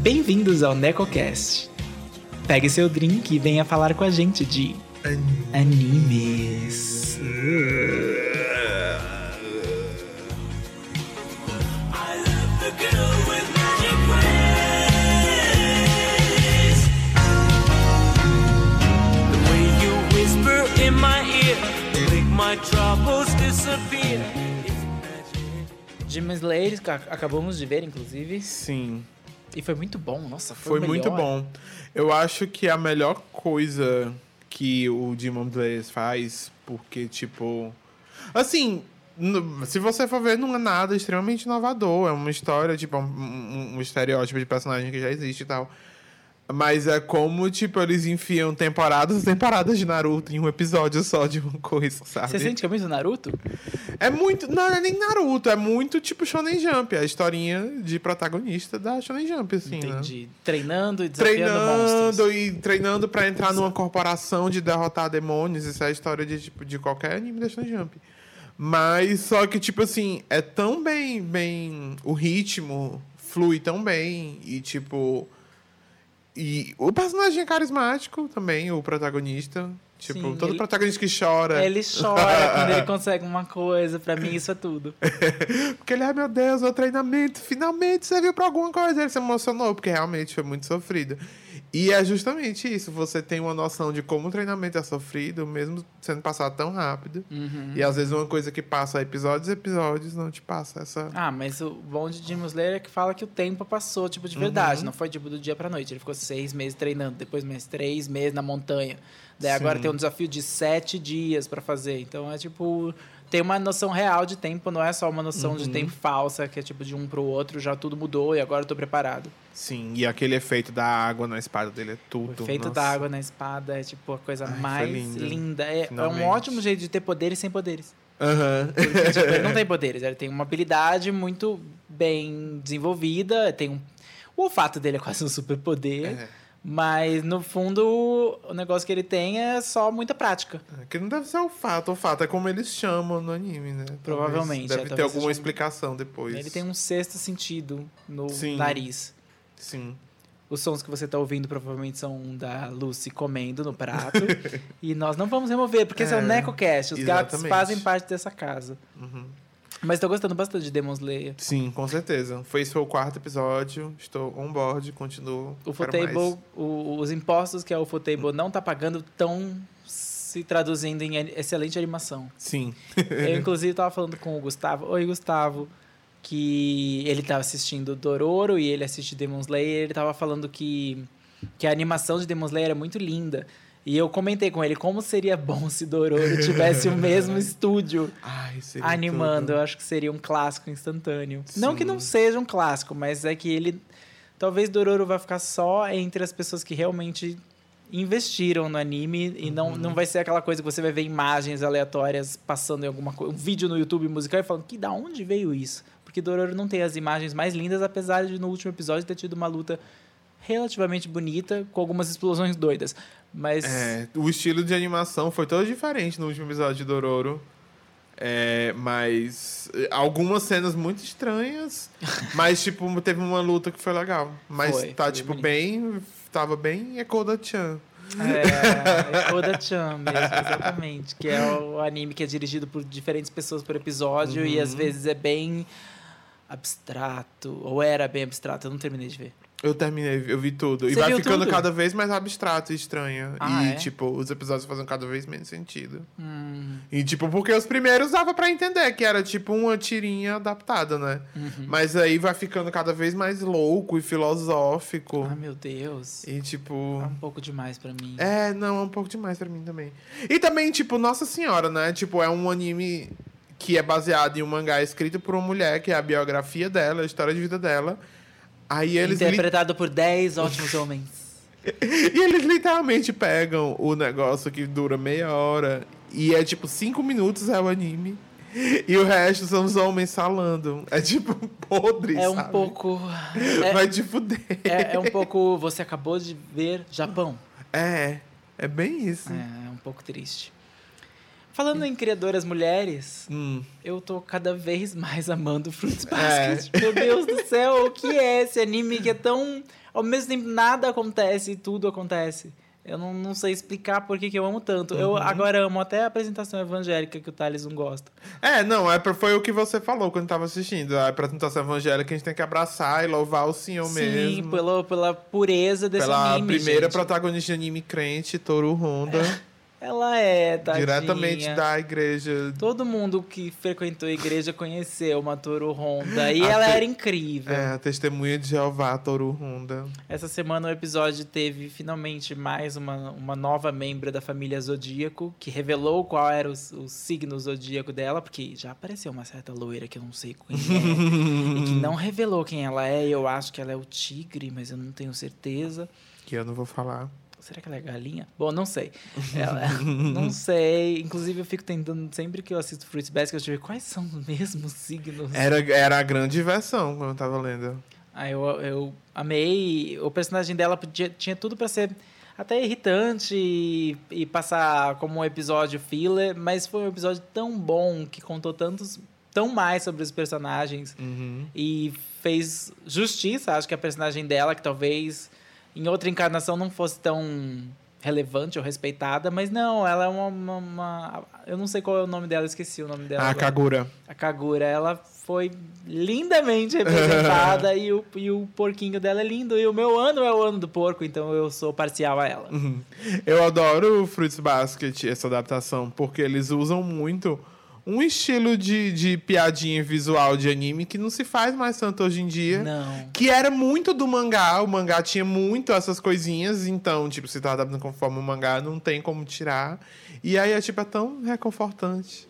Bem-vindos ao NecoCast. Pegue seu drink e venha falar com a gente de animes. The way you whisper in my ear make my troubles disappear. It's magic. Demon Slayer, acabamos de ver, inclusive. Sim, E foi muito bom. Nossa, foi, foi muito bom. Eu acho que a melhor coisa que o Demon Slayer faz, porque, tipo. Assim, se você for ver, não é nada extremamente inovador. É uma história, tipo, um, um- um estereótipo de personagem que já existe e tal. Mas é como, tipo, eles enfiam temporadas e temporadas de Naruto em um episódio só de uma coisa, sabe? Você sente que é muito Naruto? É muito. Não, não é nem Naruto, é muito tipo Shonen Jump, é a historinha de protagonista da Shonen Jump, assim, né? Entendi. Treinando e desafiando monstros. Treinando e treinando pra entrar numa corporação de derrotar demônios. Isso é a história de, tipo, de qualquer anime da Shonen Jump. Mas só que, tipo assim, é tão bem, bem. O ritmo flui tão bem. E, tipo. E o personagem é carismático também, o protagonista. Tipo, Sim, todo ele- protagonista que chora. Ele chora quando ele consegue uma coisa. Pra mim, isso é tudo. Porque ele, ai meu Deus, meu treinamento finalmente serviu pra alguma coisa. Ele se emocionou, porque realmente foi muito sofrido. E é justamente isso, você tem uma noção de como o treinamento é sofrido, mesmo sendo passado tão rápido. Uhum. E às vezes uma coisa que passa episódios e episódios não te passa essa. Ah, mas o bom de Demon Slayer é que fala que o tempo passou, tipo, de verdade. Não foi, tipo, do dia pra noite. Ele ficou seis meses treinando, depois mais três meses na montanha. Daí agora Sim. tem um desafio de sete dias pra fazer. Então é, tipo... Tem uma noção real de tempo, não é só uma noção de tempo falsa, que é, tipo, de um pro outro. Já tudo mudou e agora eu tô preparado. Sim, e aquele efeito da água na espada dele é tudo. O efeito nossa. da água na espada é, tipo, a coisa Ai, mais lindo. linda. É, é um ótimo jeito de ter poderes sem poderes. Aham. Porque, tipo, ele não tem poderes, ele tem uma habilidade muito bem desenvolvida, tem um... O olfato dele é quase um superpoder, É. mas no fundo o negócio que ele tem é só muita prática. Que não deve ser o fato, o fato é como eles chamam no anime, né? Talvez- Provavelmente, Deve é, ter alguma um- explicação depois. Ele tem um sexto sentido no Sim. nariz. Sim. Os sons que você está ouvindo provavelmente são da Lucy comendo no prato. e nós não vamos remover, porque esse é o É, Necocast. Os gatos exatamente. fazem parte dessa casa. Uhum. Mas tô gostando bastante de Demon Slayer. Sim, com certeza. Foi esse foi o quarto episódio. Estou on board, continuo. O o- os impostos que a Ufotable não tá pagando estão se traduzindo em excelente animação. Sim. Eu, inclusive, tava falando com o Gustavo. Oi, Gustavo. Que ele tava assistindo Dororo e ele assiste Demon Slayer. Ele tava falando que, que a animação de Demon Slayer é muito linda. E eu comentei com ele como seria bom se Dororo tivesse o mesmo estúdio Ai, animando. tudo. Eu acho que seria um clássico instantâneo. Não que Sim. não seja um clássico, mas é que ele. Talvez Dororo vai ficar só entre as pessoas que realmente investiram no anime e não, Uhum. não vai ser aquela coisa que você vai ver imagens aleatórias passando em alguma coisa, um vídeo no YouTube musical e falando que da onde veio isso? Porque Dororo não tem as imagens mais lindas, apesar de no último episódio ter tido uma luta relativamente bonita com algumas explosões doidas. Mas É, o estilo de animação foi todo diferente no último episódio de Dororo. É, mas eh, algumas cenas muito estranhas, mas tipo, teve uma luta que foi legal. Mas Foi, tá foi tipo bem bem, tava bem Ekoda-chan. É, Oda-chan mesmo, exatamente. Que é o anime que é dirigido por diferentes pessoas por episódio e Uhum. às vezes é bem abstrato. Ou era bem abstrato, eu não terminei de ver. Eu terminei, eu vi tudo. e Você vai viu ficando tudo? cada vez mais abstrato e estranho. Ah, e, é? tipo, os episódios fazem cada vez menos sentido. Hum, E, tipo, porque os primeiros dava pra entender que era, tipo, uma tirinha adaptada, né? uhum. Mas aí vai ficando cada vez mais louco e filosófico. Ah, meu Deus. E, tipo... É um pouco demais pra mim. É, não, é um pouco demais pra mim também. E também, tipo, Nossa Senhora, né? Tipo, é um anime que é baseado em um mangá escrito por uma mulher, que é a biografia dela, a história de vida dela. Aí eles, li- Interpretado por 10 ótimos homens. e eles literalmente pegam o negócio que dura meia hora e é tipo cinco minutos é o anime. E o resto são os homens falando. É tipo podre, É um sabe? pouco. Vai te fuder. É, é um pouco. Você acabou de ver Japão. É, é bem isso. É, é um pouco triste. Falando em criadoras mulheres, Hum. eu tô cada vez mais amando Fruits É. Basket. Meu Deus do céu, o que é esse anime que é tão. Ao mesmo tempo, nada acontece e tudo acontece. Eu não, não sei explicar por que, que eu amo tanto. Eu Uhum. agora amo até a apresentação evangélica que o Thales não gosta. É, não, é, foi o que você falou quando tava assistindo. A apresentação evangélica a gente tem que abraçar e louvar o Senhor Sim, mesmo. pela, pela pureza desse Pela anime. primeira gente. protagonista de anime crente, Toru Honda. Ela é, tadinha. diretamente da igreja. Todo mundo que frequentou a igreja conheceu uma Toru Honda. E A ela te- era incrível. É, a testemunha de Jeová, Toru Honda. Essa semana o episódio teve finalmente mais uma, uma nova membro da família Zodíaco, que revelou qual era o, o signo zodíaco dela, porque já apareceu uma certa loira que eu não sei quem é, e que não revelou quem ela é. Eu acho que ela é o tigre, mas eu não tenho certeza. Que eu não vou falar. Será que ela é galinha? Bom, não sei. Ela- não sei. Inclusive, eu fico tentando, sempre que eu assisto Fruits Basket, eu ver quais são os mesmos signos. Era, era a grande versão quando eu tava lendo. Aí eu, eu amei. O personagem dela podia, tinha tudo pra ser até irritante e, e passar como um episódio filler, mas foi um episódio tão bom que contou tantos tão mais sobre os personagens Uhum. e fez justiça, acho que a personagem dela, que talvez em outra encarnação não fosse tão relevante ou respeitada, mas não, ela é uma, uma- uma- eu não sei qual é o nome dela, esqueci o nome dela. A agora. Kagura. A Kagura, ela foi lindamente representada e, o, e o porquinho dela é lindo. E o meu ano é o ano do porco, então eu sou parcial a ela. Uhum. Eu adoro o Fruits Basket, essa adaptação, porque eles usam muito um estilo de, de piadinha visual de anime que não se faz mais tanto hoje em dia. Não. Que era muito do mangá, o mangá tinha muito essas coisinhas, então, tipo, se tá adaptando conforme o mangá, não tem como tirar. E aí é, tipo, é tão reconfortante.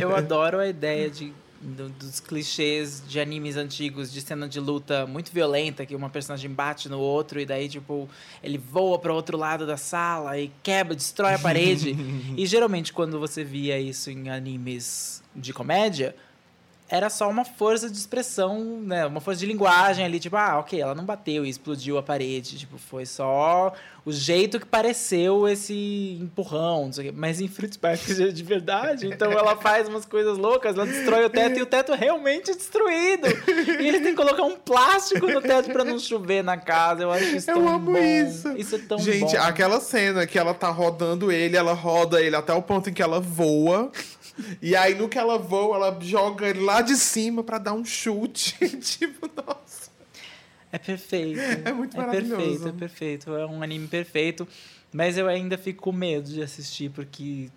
Eu adoro a ideia de, do- dos clichês de animes antigos, de cena de luta muito violenta, que uma personagem bate no outro e daí, tipo, ele voa para outro lado da sala e quebra, destrói a parede. e geralmente, quando você via isso em animes de comédia, era só uma força de expressão, né? Uma força de linguagem ali, tipo, ah, ok, ela não bateu e explodiu a parede. Tipo, foi só o jeito que pareceu esse empurrão, não sei o quê. Mas em Fruits Basket é de verdade. Então ela faz umas coisas loucas, ela destrói o teto e o teto realmente é destruído. E eles têm que colocar um plástico no teto pra não chover na casa. Eu acho isso Eu tão amo bom. isso. Isso é tão Gente, bom. aquela cena que ela tá rodando ele, ela roda ele até o ponto em que ela voa. E aí, no que ela voa, ela joga ele lá de cima pra dar um chute. tipo, nossa. É perfeito. É muito É maravilhoso. perfeito, é perfeito. É um anime perfeito. Mas eu ainda fico com medo de assistir, porque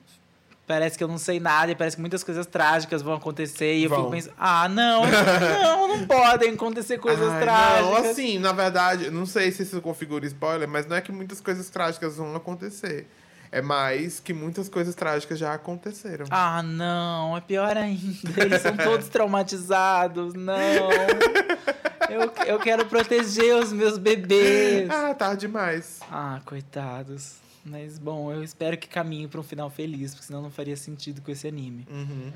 parece que eu não sei nada e parece que muitas coisas trágicas vão acontecer. E eu Vão. fico pensando, ah, não, não, não podem acontecer coisas Ai, trágicas. Não, assim, na verdade, não sei se isso configura spoiler, mas não é que muitas coisas trágicas vão acontecer. É mais que muitas coisas trágicas já aconteceram. Ah, não, é pior ainda. Eles são todos traumatizados, não. Eu, eu quero proteger os meus bebês. Ah, tarde demais. Ah, coitados. Mas bom, eu espero que caminhe para um final feliz, porque senão não faria sentido com esse anime. Uhum.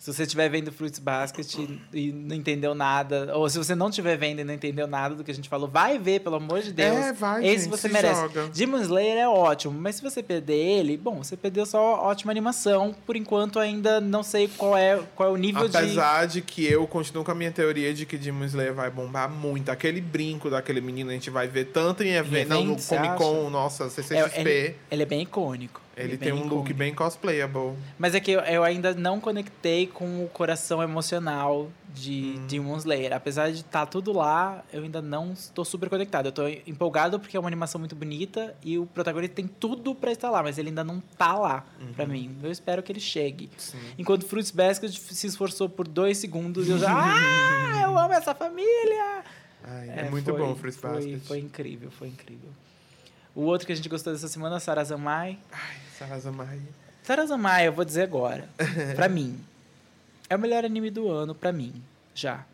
Se você estiver vendo Fruits Basket e não entendeu nada, ou se você não estiver vendo e não entendeu nada do que a gente falou, vai ver, pelo amor de Deus. É, vai, Esse gente, você merece. joga. Demon Slayer é ótimo, mas se você perder ele, bom, você perdeu só ótima animação. Por enquanto ainda não sei qual é, qual é o nível de Apesar de que eu continuo com a minha teoria de que Demon Slayer vai bombar muito. Aquele brinco daquele menino a gente vai ver tanto em evento, não, no evento, você Comic Con, nossa, CCXP. É, ele, ele é bem icônico. Ele é tem um look bem cosplayable. Mas é que eu, eu ainda não conectei com o coração emocional de Hum. Demon Slayer. Apesar de estar tudo lá, eu ainda não estou super conectado. Eu estou empolgado porque é uma animação muito bonita e o protagonista tem tudo pra estar lá, mas ele ainda não tá lá pra mim. Eu espero que ele chegue. Uhum. Sim. Enquanto Fruits Basket se esforçou por dois segundos e eu já. ah, eu amo essa família! Ai, é, muito foi- bom o Fruits foi, Basket. Foi incrível, foi incrível. O outro que a gente gostou dessa semana, Sarazamai. Ai, Sarazamai. Sarazamai, eu vou dizer agora. pra mim. É o melhor anime do ano, pra mim. Já.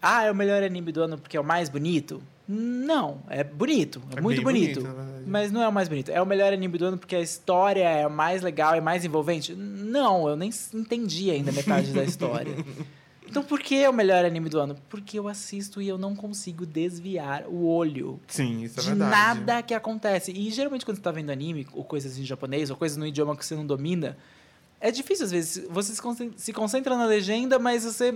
Ah, é o melhor anime do ano porque é o mais bonito? Não, é bonito. É, É muito bonito. bonito, mas não é o mais bonito. É o melhor anime do ano porque a história é mais legal, é mais envolvente? Não, eu nem entendi ainda metade da história. Então por que é o melhor anime do ano? Porque eu assisto e eu não consigo desviar o olho Sim, isso é de verdade. nada que acontece. E geralmente quando você tá vendo anime, ou coisas em japonês, ou coisas no idioma que você não domina, é difícil às vezes. Você se concen- se concentra na legenda, mas você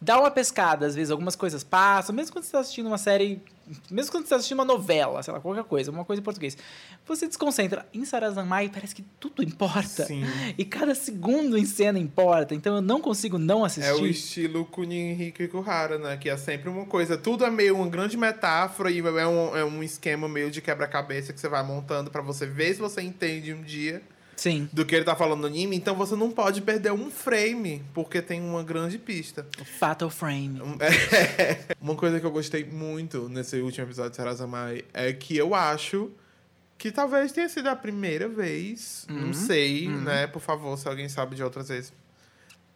dá uma pescada, às vezes algumas coisas passam, mesmo quando você está assistindo uma série, mesmo quando você está assistindo uma novela, sei lá, qualquer coisa, uma coisa em português. Você desconcentra. Em Sarazamai parece que tudo importa. Sim. E cada segundo em cena importa. Então eu não consigo não assistir. É o estilo Kunihiko Kuhara, né? Que é sempre uma coisa. Tudo é meio uma grande metáfora e é um, é um esquema meio de quebra-cabeça que você vai montando pra você ver se você entende um dia Sim. do que ele tá falando no anime. Então você não pode perder um frame, porque tem uma grande pista. O Fatal Frame. É. Uma coisa que eu gostei muito nesse último episódio de Sarazamai é que eu acho que talvez tenha sido a primeira vez, não sei, né? Por favor, se alguém sabe de outras vezes,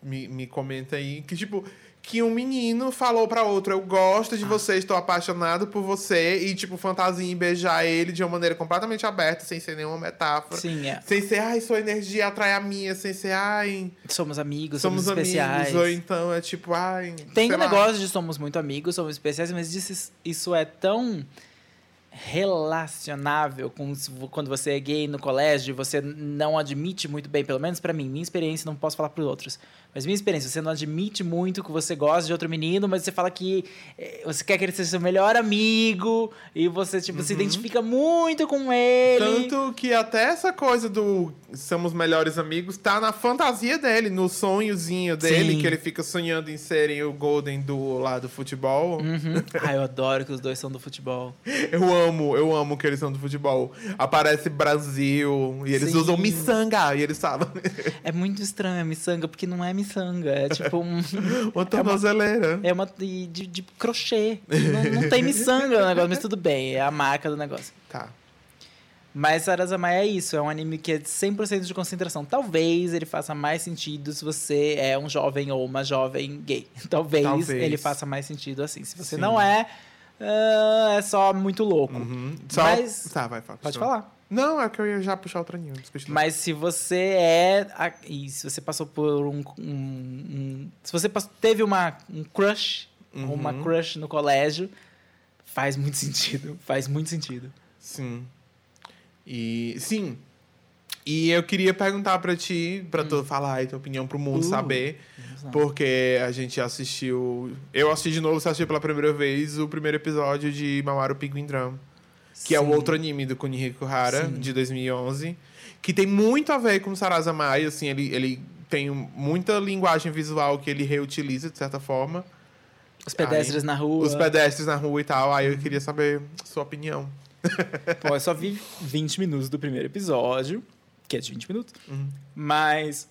me, me comenta aí. Que, tipo, que um menino falou pra outro, eu gosto de você, estou apaixonado por você, e, tipo, fantasia em beijar ele de uma maneira completamente aberta, sem ser nenhuma metáfora. Sim, é. Sem ser, ai, sua energia atrai a minha, sem ser, ai, Somos amigos, somos, somos especiais. amigos, ou então é tipo, ai. Tem um negócio de somos muito amigos, somos especiais, mas isso, isso é tão relacionável com quando você é gay no colégio, você não admite muito bem, pelo menos pra mim, minha experiência, não posso falar para outros, mas minha experiência, você não admite muito que você gosta de outro menino, mas você fala que eh, você quer que ele seja seu melhor amigo e você tipo se identifica muito com ele. Uhum. Tanto que até essa coisa do somos melhores amigos tá na fantasia dele, no sonhozinho dele, Sim. que ele fica sonhando em serem o Golden do lá do futebol. Uhum. Ah, eu adoro que os dois são do futebol. Eu amo, eu amo que eles são do futebol. Aparece Brasil e eles Sim. usam miçanga e eles falam É muito estranho a miçanga, porque não é miçanga, é tipo um uma tornozeleira. É uma de, de, de crochê. Não, não tem miçanga no negócio, mas tudo bem, é a marca do negócio. Tá. Mas Sarazamai é isso, é um anime que é 100% de concentração. Talvez ele faça mais sentido se você é um jovem ou uma jovem gay. Talvez, Talvez. ele faça mais sentido assim. Se você Sim. não é, é só muito louco. Uhum. Só... Mas- Tá, vai, fala. Pode falar. Não, é que eu ia já puxar outra desculpa. Mas se você é. E se você passou por um. um- um- se você pass- teve uma, um crush, Uhum. ou uma crush no colégio, faz muito sentido. Faz muito sentido. Sim. E sim. E eu queria perguntar pra ti, pra tu falar aí tua opinião pro mundo Uh, saber, porque a gente assistiu, eu assisti de novo, você assistiu pela primeira vez o primeiro episódio de Mamaru Penguin Drum, que é o Sim. outro anime do Kunihiko Hara Sim. de 2011, que tem muito a ver com Sarazamai, assim, ele ele tem muita linguagem visual que ele reutiliza de certa forma. Os pedestres na rua. Os pedestres na rua e tal. Aí eu queria saber sua opinião. Pô, eu só vi 20 minutos do primeiro episódio, que é de 20 minutos. Uhum. Mas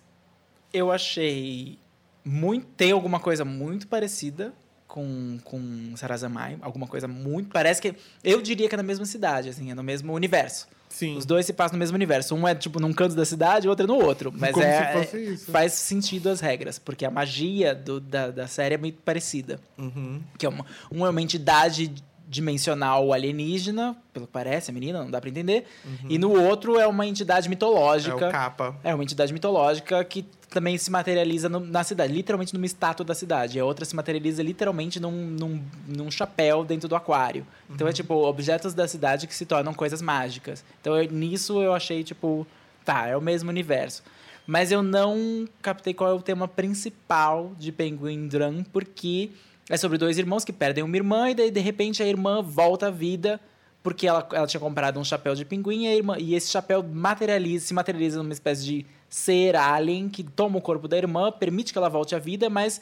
eu achei muito. Tem alguma coisa muito parecida com, com Sarazamai. Alguma coisa muito. Parece que. Eu diria que é na mesma cidade, assim, é no mesmo universo. Sim. Os dois se passam no mesmo universo. Um é, tipo, num canto da cidade, o outro é no outro. Mas Como é, se faz sentido as regras, porque a magia do- da, da série é muito parecida. Uhum. Que é uma, uma é uma entidade dimensional alienígena, pelo que parece, a menina, não dá pra entender. E no outro é uma entidade É mitológica. o capa. É uma entidade mitológica que também se materializa no- na cidade, literalmente numa estátua da cidade. E a outra se materializa literalmente num, num, num chapéu dentro do aquário. Então é tipo objetos da cidade que se tornam coisas mágicas. Então eu- nisso eu achei tipo, tá, é o mesmo universo. Mas eu não captei qual é o tema principal de Penguin Drum, porque é sobre dois irmãos que perdem uma irmã e daí de repente a irmã volta à vida porque ela, ela tinha comprado um chapéu de pinguim e, a irmã, e esse chapéu materializa, se materializa numa espécie de ser alien que toma o corpo da irmã, permite que ela volte à vida, mas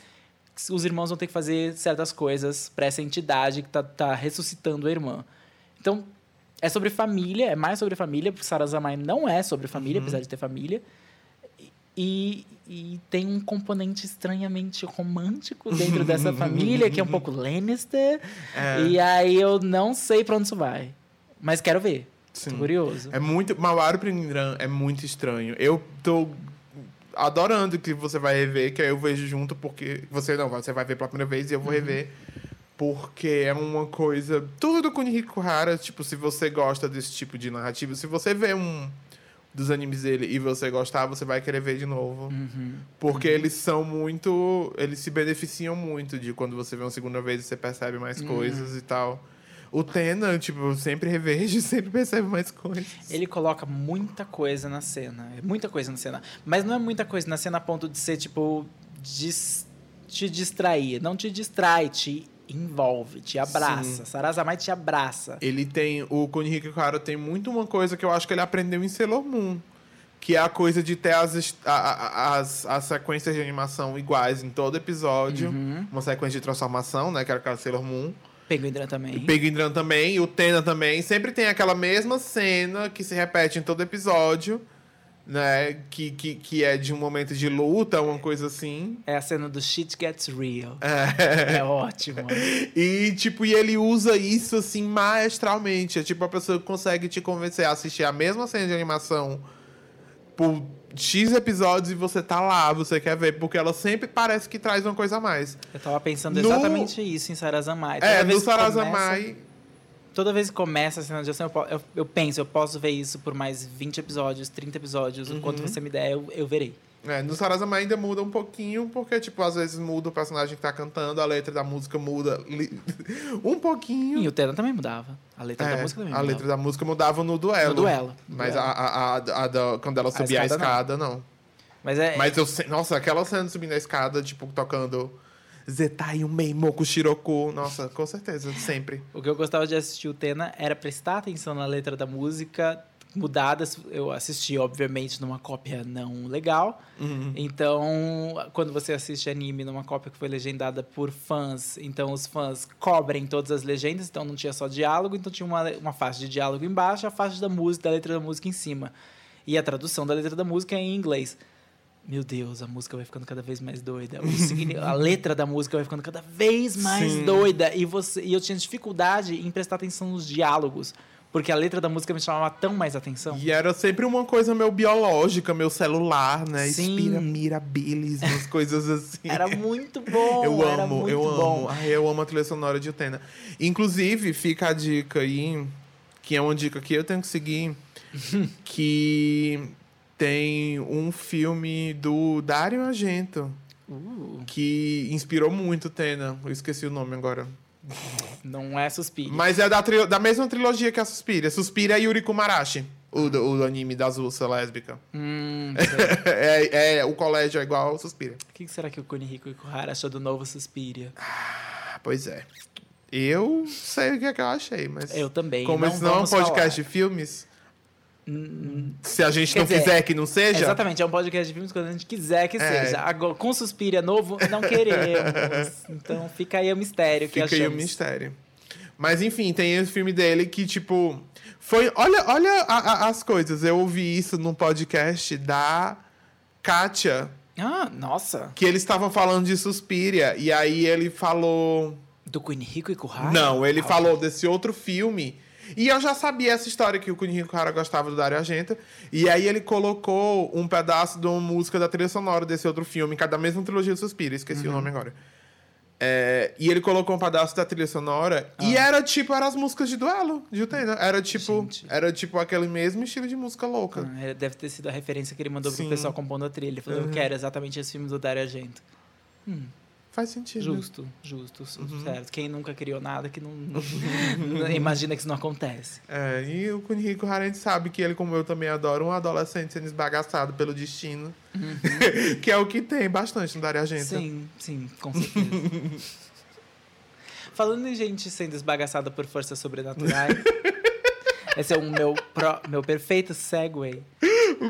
os irmãos vão ter que fazer certas coisas para essa entidade que tá, tá ressuscitando a irmã. Então, é sobre família, é mais sobre família, porque Sarazamai não é sobre família, apesar de ter família. E, e tem um componente estranhamente romântico dentro dessa família, que é um pouco Lannister. É. E aí eu não sei pra onde isso vai. Mas quero ver. Sim. Tô curioso. É muito. Mawaru Pringran é muito estranho. Eu tô adorando que você vai rever, que aí eu vejo junto, porque. Você não, você vai ver pela primeira vez e eu Uhum. vou rever. Porque é uma coisa. Tudo do Kunihiko Hara, tipo, se você gosta desse tipo de narrativa, se você vê um dos animes dele e você gostar, você vai querer ver de novo. Uhum. Porque eles são muito. Eles se beneficiam muito de quando você vê uma segunda vez e você percebe mais Uhum. coisas e tal. O Tena, tipo, sempre revejo, sempre percebo mais coisas. Ele coloca muita coisa na cena. É muita coisa na cena. Mas não é muita coisa na cena a ponto de ser, tipo, dis- te distrair. Não te distrai, te envolve, te abraça. Sarazamai te abraça. Ele tem. O Kunihiko Kara tem muito uma coisa que eu acho que ele aprendeu em Sailor Moon. Que é a coisa de ter as, as, as sequências de animação iguais em todo episódio. Uhum. Uma sequência de transformação, né? Que era aquela Sailor Moon. Penguindran também. O Penguindran também, e o Tena também. Sempre tem aquela mesma cena que se repete em todo episódio. Né? Que, que, que é de um momento de luta, uma coisa assim. É a cena do Shit Gets Real. É. É ótimo. E, tipo, e ele usa isso, assim, maestralmente. É tipo a pessoa consegue te convencer a assistir a mesma cena de animação por X episódios e você tá lá, você quer ver, porque ela sempre parece que traz uma coisa a mais. Eu tava pensando No- exatamente isso em Sarazamai. Toda é, no que começa- Sarazamai. Toda vez que começa a cena de ação, eu, eu, eu penso, eu posso ver isso por mais 20 episódios, 30 episódios, o Uhum. quanto você me der, eu, eu verei. É, no Sarazamai ainda muda um pouquinho, porque, tipo, às vezes muda o personagem que tá cantando, a letra da música muda li- um pouquinho. E o Tena também mudava. A letra É, da música também a mudava. letra da música mudava no duelo. No duelo. Mas Duelo. A, a, a, a da- quando ela subia a escada, escada, não. Mas é, Mas eu. Nossa, aquela cena subindo a escada, tipo, tocando Zetai, um Meimoku Shiroku. Nossa, com certeza, sempre. o que eu gostava de assistir o Tena era prestar atenção na letra da música mudadas. Eu assisti, obviamente, numa cópia não legal. Uhum. Então, quando você assiste anime numa cópia que foi legendada por fãs, então os fãs cobrem todas as legendas, então não tinha só diálogo, então tinha uma, uma faixa de diálogo embaixo, a faixa da música, da letra da música em cima. E a tradução da letra da música é em inglês. Meu Deus, a música vai ficando cada vez mais doida. A letra da música vai ficando cada vez mais Sim. doida. E, você, e eu tinha dificuldade em prestar atenção nos diálogos, porque a letra da música me chamava tão mais atenção. E era sempre uma coisa meio biológica, meu celular, né? Sim. Inspira mirabilis, umas coisas assim. Era muito bom. Eu amo, eu bom. amo. Ai, eu amo a trilha sonora de Utena. Inclusive, fica a dica aí, que é uma dica que eu tenho que seguir, que tem um filme do Dario Argento, Uh, que inspirou muito Utena. Eu esqueci o nome agora. não é suspiro. Mas é da, da mesma trilogia que a Suspira. Suspira e Yuri Kumarashi. O, do- o anime das russas lésbica. Hum, é, é, o colégio é igual ao Suspira. o que será que o Kunihiko Ikuhara achou do novo Suspiria? Ah, pois é. Eu sei o que é que eu achei, mas... Eu também. Como não esse não é um podcast falar. de filmes, se a gente Quer não dizer, quiser que não seja... Exatamente, é um podcast de filmes quando a gente quiser que É. seja. Agora, com Suspiria novo, não queremos. então fica aí o mistério que Fica aí o achamos. mistério. Mas enfim, tem esse filme dele que, tipo. Foi. Olha, olha a- a- as coisas. Eu ouvi isso num podcast da Kátia, Ah, nossa. que eles estavam falando de Suspiria. E aí ele falou. Do Kunihiko Ikuhara? Não, ele Ah, falou desse outro filme. E eu já sabia essa história que o Kunihiko Hara gostava do Dario Argento. E aí ele colocou um pedaço de uma música da trilha sonora desse outro filme, que é mesma trilogia do Suspiro, esqueci Uhum. o nome agora. É, e ele colocou um pedaço da trilha sonora e era tipo, eram as músicas de duelo de Utena. Era tipo, Ah. Gente. era tipo aquele mesmo estilo de música louca. Ah, deve ter sido a referência que ele mandou Sim. pro pessoal compondo a trilha. Ele falou, eu Uhum. quero exatamente esse filme do Dario Argento. Hum, Faz sentido. justo, justo, Uhum. certo. Quem nunca criou nada que não, não- imagina que isso não acontece. É, e o Kunihiko gente sabe que ele, como eu também adoro, um adolescente sendo esbagaçado pelo destino. que é o que tem bastante no Dario Argento. Uhum. Sim, sim, com certeza. Falando em gente sendo esbagaçada por forças sobrenaturais, esse é o meu, pró- meu perfeito segue.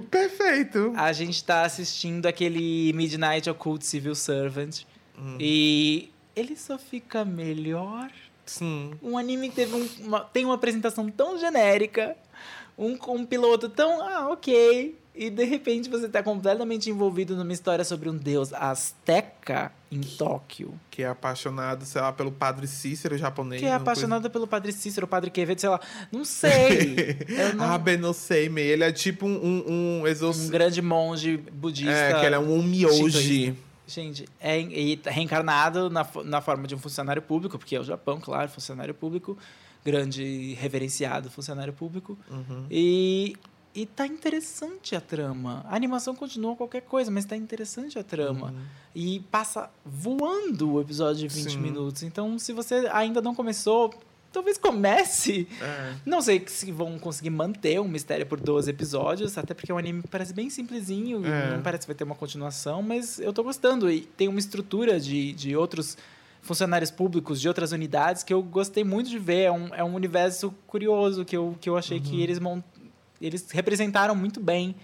Perfeito. A gente tá assistindo aquele Midnight Occult Civil Servant. Hum. E ele só fica melhor. Sim. Um anime que teve um- uma, tem uma apresentação tão genérica, um, um piloto tão, ah, ok. E de repente você tá completamente envolvido numa história sobre um deus azteca em Tóquio. Que é apaixonado, sei lá, pelo padre Cícero japonês. Que é apaixonado pelo Padre Cícero, Padre Quevedo, sei lá. Não sei. Coisa... não- Ah, bem, não sei, meio. Ele é tipo um, um, um um exorcista. grande monge budista. É, que ele é um mioji. Gente, é e tá reencarnado na, na forma de um funcionário público, porque é o Japão, claro, funcionário público, grande reverenciado funcionário público. Uhum. E, e tá interessante a trama. A animação continua qualquer coisa, mas tá interessante a trama. E passa voando o episódio de 20 Sim. minutos. Então, se você ainda não começou, talvez comece. É. Não sei se vão conseguir manter um mistério por 12 episódios, até porque um anime parece bem simplesinho, e É. não parece que vai ter uma continuação, mas eu tô gostando. E tem uma estrutura de, de outros funcionários públicos de outras unidades que eu gostei muito de ver. É um, é um universo curioso que eu, que eu achei Uhum. que eles, mon- eles representaram muito bem.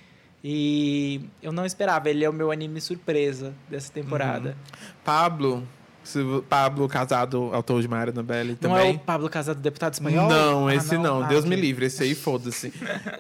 E eu não esperava. Ele é o meu anime surpresa dessa temporada. Pablo, se vo- Pablo casado, autor de Maria Belli Não também. é o Pablo Casado, deputado espanhol? Não, Ah, esse não. Ah, Deus me livre, esse aí foda-se.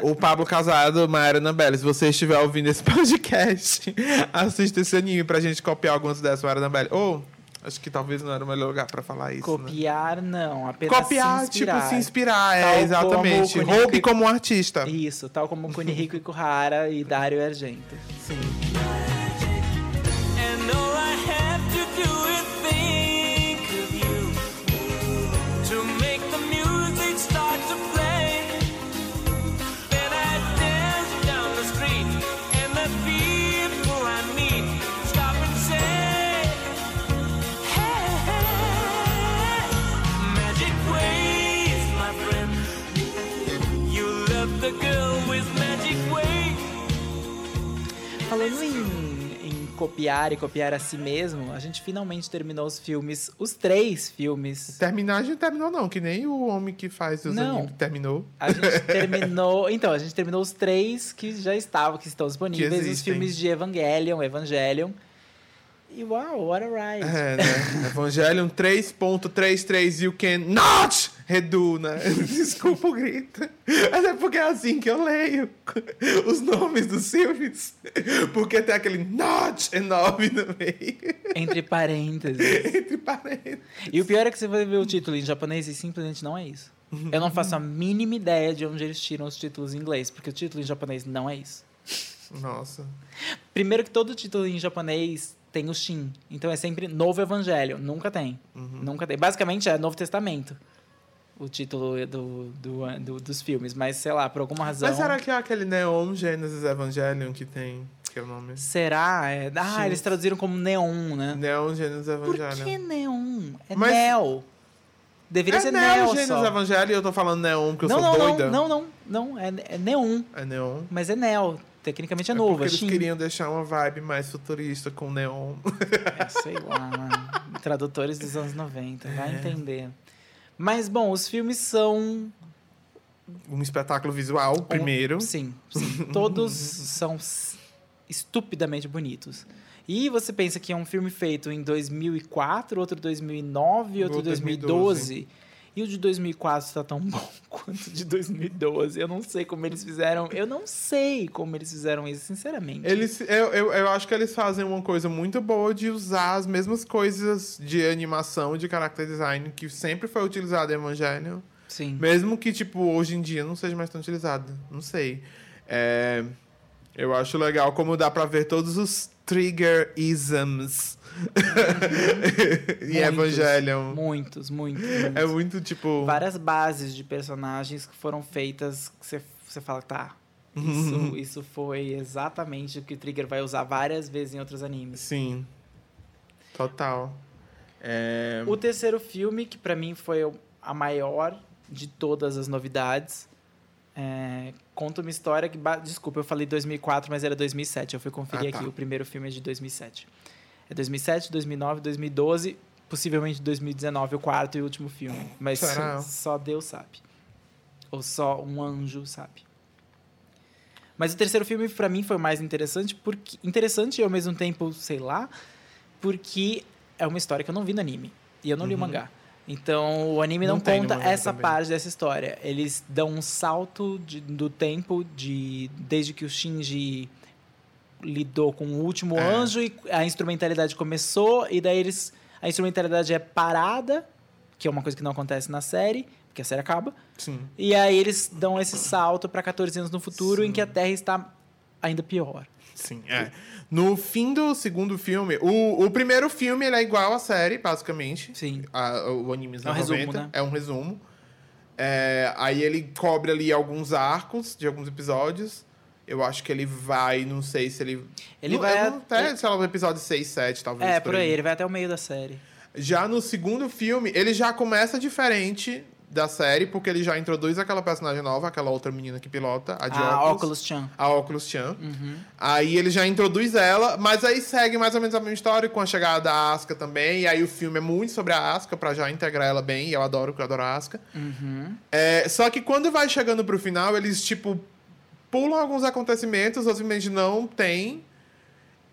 o Pablo Casado, Maera Nambelli. Se você estiver ouvindo esse podcast, assista esse anime pra gente copiar algumas dessas Maera Nambelli. Ou, acho que talvez não era o melhor lugar pra falar isso. né? Copiar, não. Apenas Copiar, se inspirar. tipo, se inspirar. Tal É, exatamente. como Roube como um artista. Isso, tal como Kunihiko Ikuhara e Dario Argento. Sim. And all I have do with things. Copiar e copiar a si mesmo, a gente finalmente terminou os filmes, os três filmes. Terminar, a gente terminou, não. Que nem o homem que faz os Não. animes terminou. A gente terminou. Então, a gente terminou os três que já estavam, que estão disponíveis. os existem. filmes de Evangelion, Evangelion. E uau, what a ride. É, né? Evangelion 3.33 You can not redo, né? Desculpa o grito. Mas é porque é assim que eu leio os nomes dos filmes. Porque tem aquele not enorme no meio. Entre parênteses. Entre parênteses. E o pior é que você vai ver o título em japonês e simplesmente não é isso. Eu não faço a mínima ideia de onde eles tiram os títulos em inglês, porque o título em japonês não é isso. Nossa. Primeiro que todo título em japonês tem o Shin. Então é sempre Novo Evangelho. Nunca tem. Nunca tem. Basicamente é Novo Testamento. O título do, do, do- dos filmes. Mas, sei lá, por alguma razão. Mas será que é aquele Neon Genesis Evangelion que tem? Que é o nome? Será? É- Ah, Sim. eles traduziram como Neon, né? Neon Genesis Por Evangelion. que Neon? É Mas- Neo. Deveria É ser Neon Neo Genesis só. Evangelion e eu tô falando Neon porque eu não, sou não, doida. não, não, não, não. É, é Neon. É Neon. Mas é Neo. Tecnicamente é, É novo. porque É eles Shin. queriam deixar uma vibe mais futurista com neon. É, sei lá, mano. Tradutores dos anos 90, É. vai entender. Mas, bom, os filmes são. Um espetáculo visual, primeiro. Sim, sim. Todos são estupidamente bonitos. E você pensa que é um filme feito em 2004, outro 2009, outro Outro 2012. E o de 2004 está tão bom quanto o de 2012. Eu não sei como eles fizeram. Eu não sei como eles fizeram isso, sinceramente. Eles, eu, eu, eu acho que eles fazem uma coisa muito boa de usar as mesmas coisas de animação de character design que sempre foi utilizado em Evangelion. Sim. Mesmo que, tipo, hoje em dia não seja mais tão utilizado. Não sei. É, eu acho legal como dá pra ver todos os trigger isms em Muitos, Evangelion. Muitos, muitos. É muito, tipo... Várias bases de personagens que foram feitas que você, você fala, tá. Isso, isso foi exatamente o que o Trigger vai usar várias vezes em outros animes. Sim. Total. É... O terceiro filme, que pra mim foi a maior de todas as novidades, é, conta uma história que. Desculpa, eu falei 2004, mas era 2007. Eu fui conferir Ah, tá. aqui. O primeiro filme é de 2007. É 2007, 2009, 2012, possivelmente 2019, o quarto e último filme. Mas Será? só Deus sabe. Ou só um anjo sabe. Mas o terceiro filme, pra mim, foi o mais interessante, porque interessante e ao mesmo tempo, sei lá, porque é uma história que eu não vi no anime. E eu não li o mangá. Então, o anime não. Não conta essa também. parte dessa história. Eles dão um salto de- do tempo de desde que o Shinji lidou com o último É. anjo e a instrumentalidade começou e daí eles a instrumentalidade é parada, que é uma coisa que não acontece na série, porque a série acaba. Sim. E aí eles dão esse salto para 14 anos no futuro em Sim. que a Terra está ainda pior. Sim, é. No fim do segundo filme, o, o primeiro filme ele é igual à série, basicamente. Sim. A- o anime É um resumo, 90. né? É um resumo. É, aí ele cobre ali alguns arcos de alguns episódios. Eu acho que ele vai, não sei se ele. Ele não, vai não- até, sei lá, o episódio 6, 7, talvez. É, por aí, ele vai até o meio da série. Já no segundo filme, ele já começa diferente da série, porque ele já introduz aquela personagem nova, aquela outra menina que pilota, a de A óculos. Oculus Chan. A Oculus Chan. Aí ele já introduz ela, mas aí segue mais ou menos a mesma história com a chegada da Asuka também. E aí o filme é muito sobre a Asuka, pra já integrar ela bem. E eu adoro, porque eu adoro a Asuka. É, só que quando vai chegando pro final, eles, tipo, pulam alguns acontecimentos, obviamente não tem.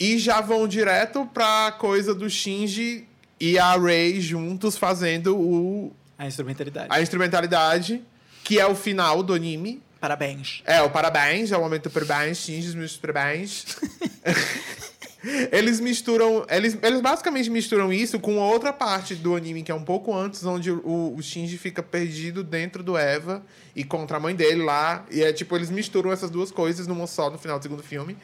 E já vão direto pra coisa do Shinji e a Rei juntos fazendo o, A instrumentalidade. a instrumentalidade, que é o final do anime. Parabéns. É, o parabéns, é o momento do parabéns, Shinji, meus parabéns. eles misturam. Eles, eles basicamente misturam isso com outra parte do anime, que é um pouco antes, onde o, o Shinji fica perdido dentro do Eva e contra a mãe dele lá. E é tipo, eles misturam essas duas coisas numa só no final do segundo filme.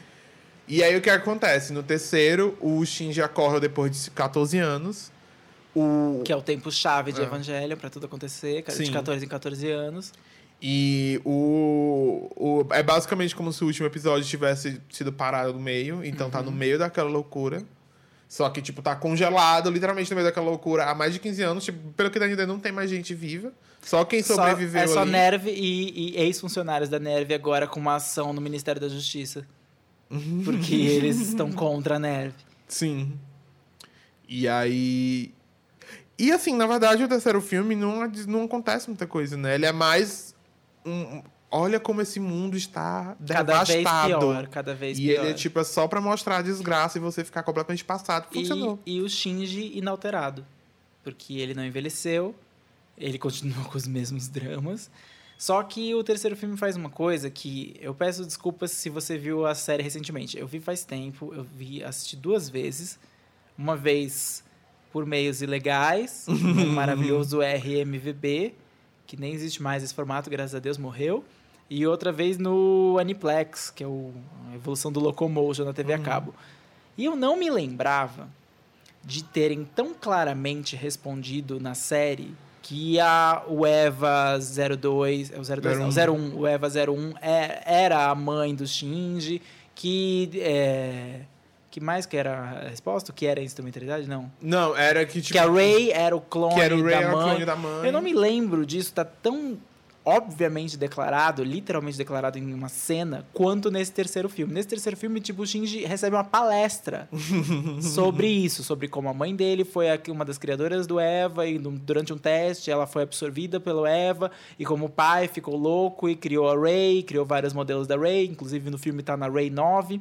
E aí o que acontece? No terceiro, o Shinji acorda depois de 14 anos. O, Que é o tempo-chave de É. Evangelho pra tudo acontecer, de Sim. 14 em 14 anos. E o, o. É basicamente como se o último episódio tivesse sido parado no meio. Então tá no meio daquela loucura. Só que, tipo, tá congelado, literalmente no meio daquela loucura há mais de 15 anos. Tipo, pelo que dá a entender, não tem mais gente viva. Só quem sobreviveu só, é só ali. Nerve e, e ex-funcionários da Nerve agora com uma ação no Ministério da Justiça. Porque eles estão contra a Nerve. Sim. E aí. E assim, na verdade, o terceiro filme não, não acontece muita coisa, né? Ele é mais. Um, olha como esse mundo está Cada vez devastado. pior, cada vez E pior. ele é tipo é só pra mostrar a desgraça e você ficar completamente passado. Funcionou. E, e o Shinji inalterado. Porque ele não envelheceu, ele continua com os mesmos dramas. Só que o terceiro filme faz uma coisa que eu peço desculpas se você viu a série recentemente. Eu vi faz tempo, eu vi assisti duas vezes. Uma vez por meios ilegais, no maravilhoso RMVB, que nem existe mais esse formato, graças a Deus, morreu. E outra vez no Aniplex, que é o, a evolução do Locomotion na TV a cabo. E eu não me lembrava de terem tão claramente respondido na série que a, o Eva 02, é o 02 não, 01, o Eva 01 é, era a mãe do Shinji, que é, que mais que era a resposta? Que era a instrumentalidade? Não. Não, era que tipo. que a Ray era o clone, que era o Ray da, era mãe. clone da mãe. Eu não me lembro disso, tá tão obviamente declarado, literalmente declarado em uma cena, quanto nesse terceiro filme. Nesse terceiro filme, tipo, o Shinji recebe uma palestra sobre isso, sobre como a mãe dele foi uma das criadoras do Eva e durante um teste ela foi absorvida pelo Eva e como o pai ficou louco e criou a Ray, criou vários modelos da Ray, inclusive no filme tá na Ray 9.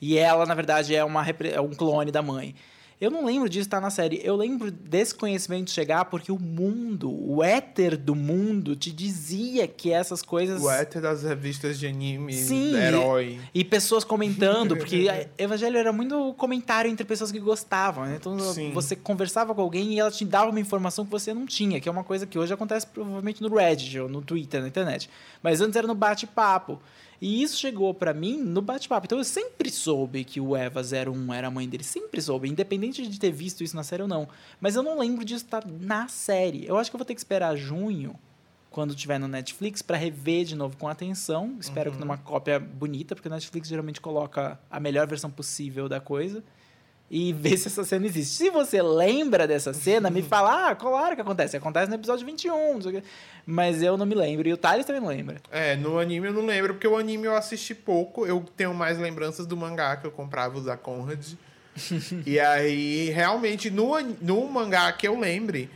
E ela, na verdade, é, uma, é um clone da mãe. Eu não lembro disso estar na série. Eu lembro desse conhecimento chegar porque o mundo, o éter do mundo, te dizia que essas coisas. O éter das revistas de anime, Sim, herói. E pessoas comentando, porque Evangelho era muito comentário entre pessoas que gostavam. né? Então Sim. você conversava com alguém e ela te dava uma informação que você não tinha, que é uma coisa que hoje acontece provavelmente no Reddit ou no Twitter, na internet. Mas antes era no bate-papo. E isso chegou pra mim no bate-papo. Então eu sempre soube que o Eva 01 era a mãe dele. Sempre soube, independente de ter visto isso na série ou não. Mas eu não lembro disso estar na série. Eu acho que eu vou ter que esperar junho quando tiver no Netflix para rever de novo com atenção. Espero que numa cópia bonita, porque o Netflix geralmente coloca a melhor versão possível da coisa. E ver se essa cena existe. Se você lembra dessa cena, me fala, ah, claro que acontece. Acontece no episódio 21, não sei o quê. Mas eu não me lembro. E o Thales também não lembra. É, no anime eu não lembro, porque o anime eu assisti pouco. Eu tenho mais lembranças do mangá que eu comprava os da Conrad. e aí, realmente, no, no mangá que eu lembre,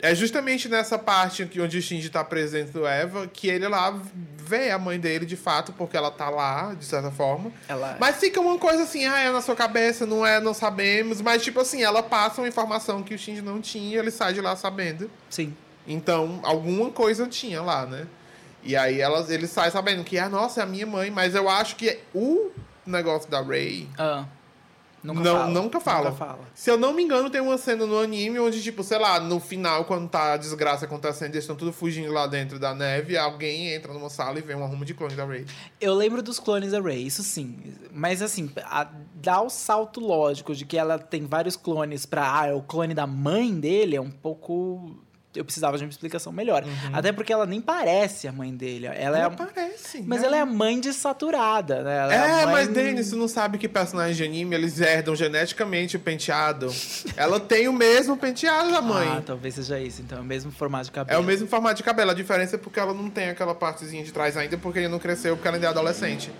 é justamente nessa parte onde o Shinji tá presente do Eva, que ele lá vê a mãe dele de fato, porque ela tá lá, de certa forma. Ela... Mas fica uma coisa assim, ah, é na sua cabeça, não é, não sabemos. Mas, tipo assim, ela passa uma informação que o Shinji não tinha e ele sai de lá sabendo. Sim. Então, alguma coisa tinha lá, né? E aí elas, ele sai sabendo que, ah, nossa, é a minha mãe. Mas eu acho que o negócio da Ray... Ah, nunca não, fala. nunca fala. Nunca fala. Se eu não me engano, tem uma cena no anime onde, tipo, sei lá, no final, quando tá a desgraça acontecendo, eles estão tudo fugindo lá dentro da neve, alguém entra numa sala e vê um arrumo de clone da Ray. Eu lembro dos clones da Rey, isso sim. Mas assim, a, dá o salto lógico de que ela tem vários clones pra. Ah, é o clone da mãe dele, é um pouco eu precisava de uma explicação melhor. Até porque ela nem parece a mãe dele. Ela, é Ela a- parece. Mas né? ela é a mãe de saturada, né? Ela É, a mãe- mas Denis, você não sabe que personagens de anime eles herdam geneticamente o penteado. Ela tem o mesmo penteado da mãe. Ah, talvez seja isso. Então, é o mesmo formato de cabelo. É o mesmo formato de cabelo. A diferença é porque ela não tem aquela partezinha de trás ainda, porque ele não cresceu, porque ela ainda é adolescente.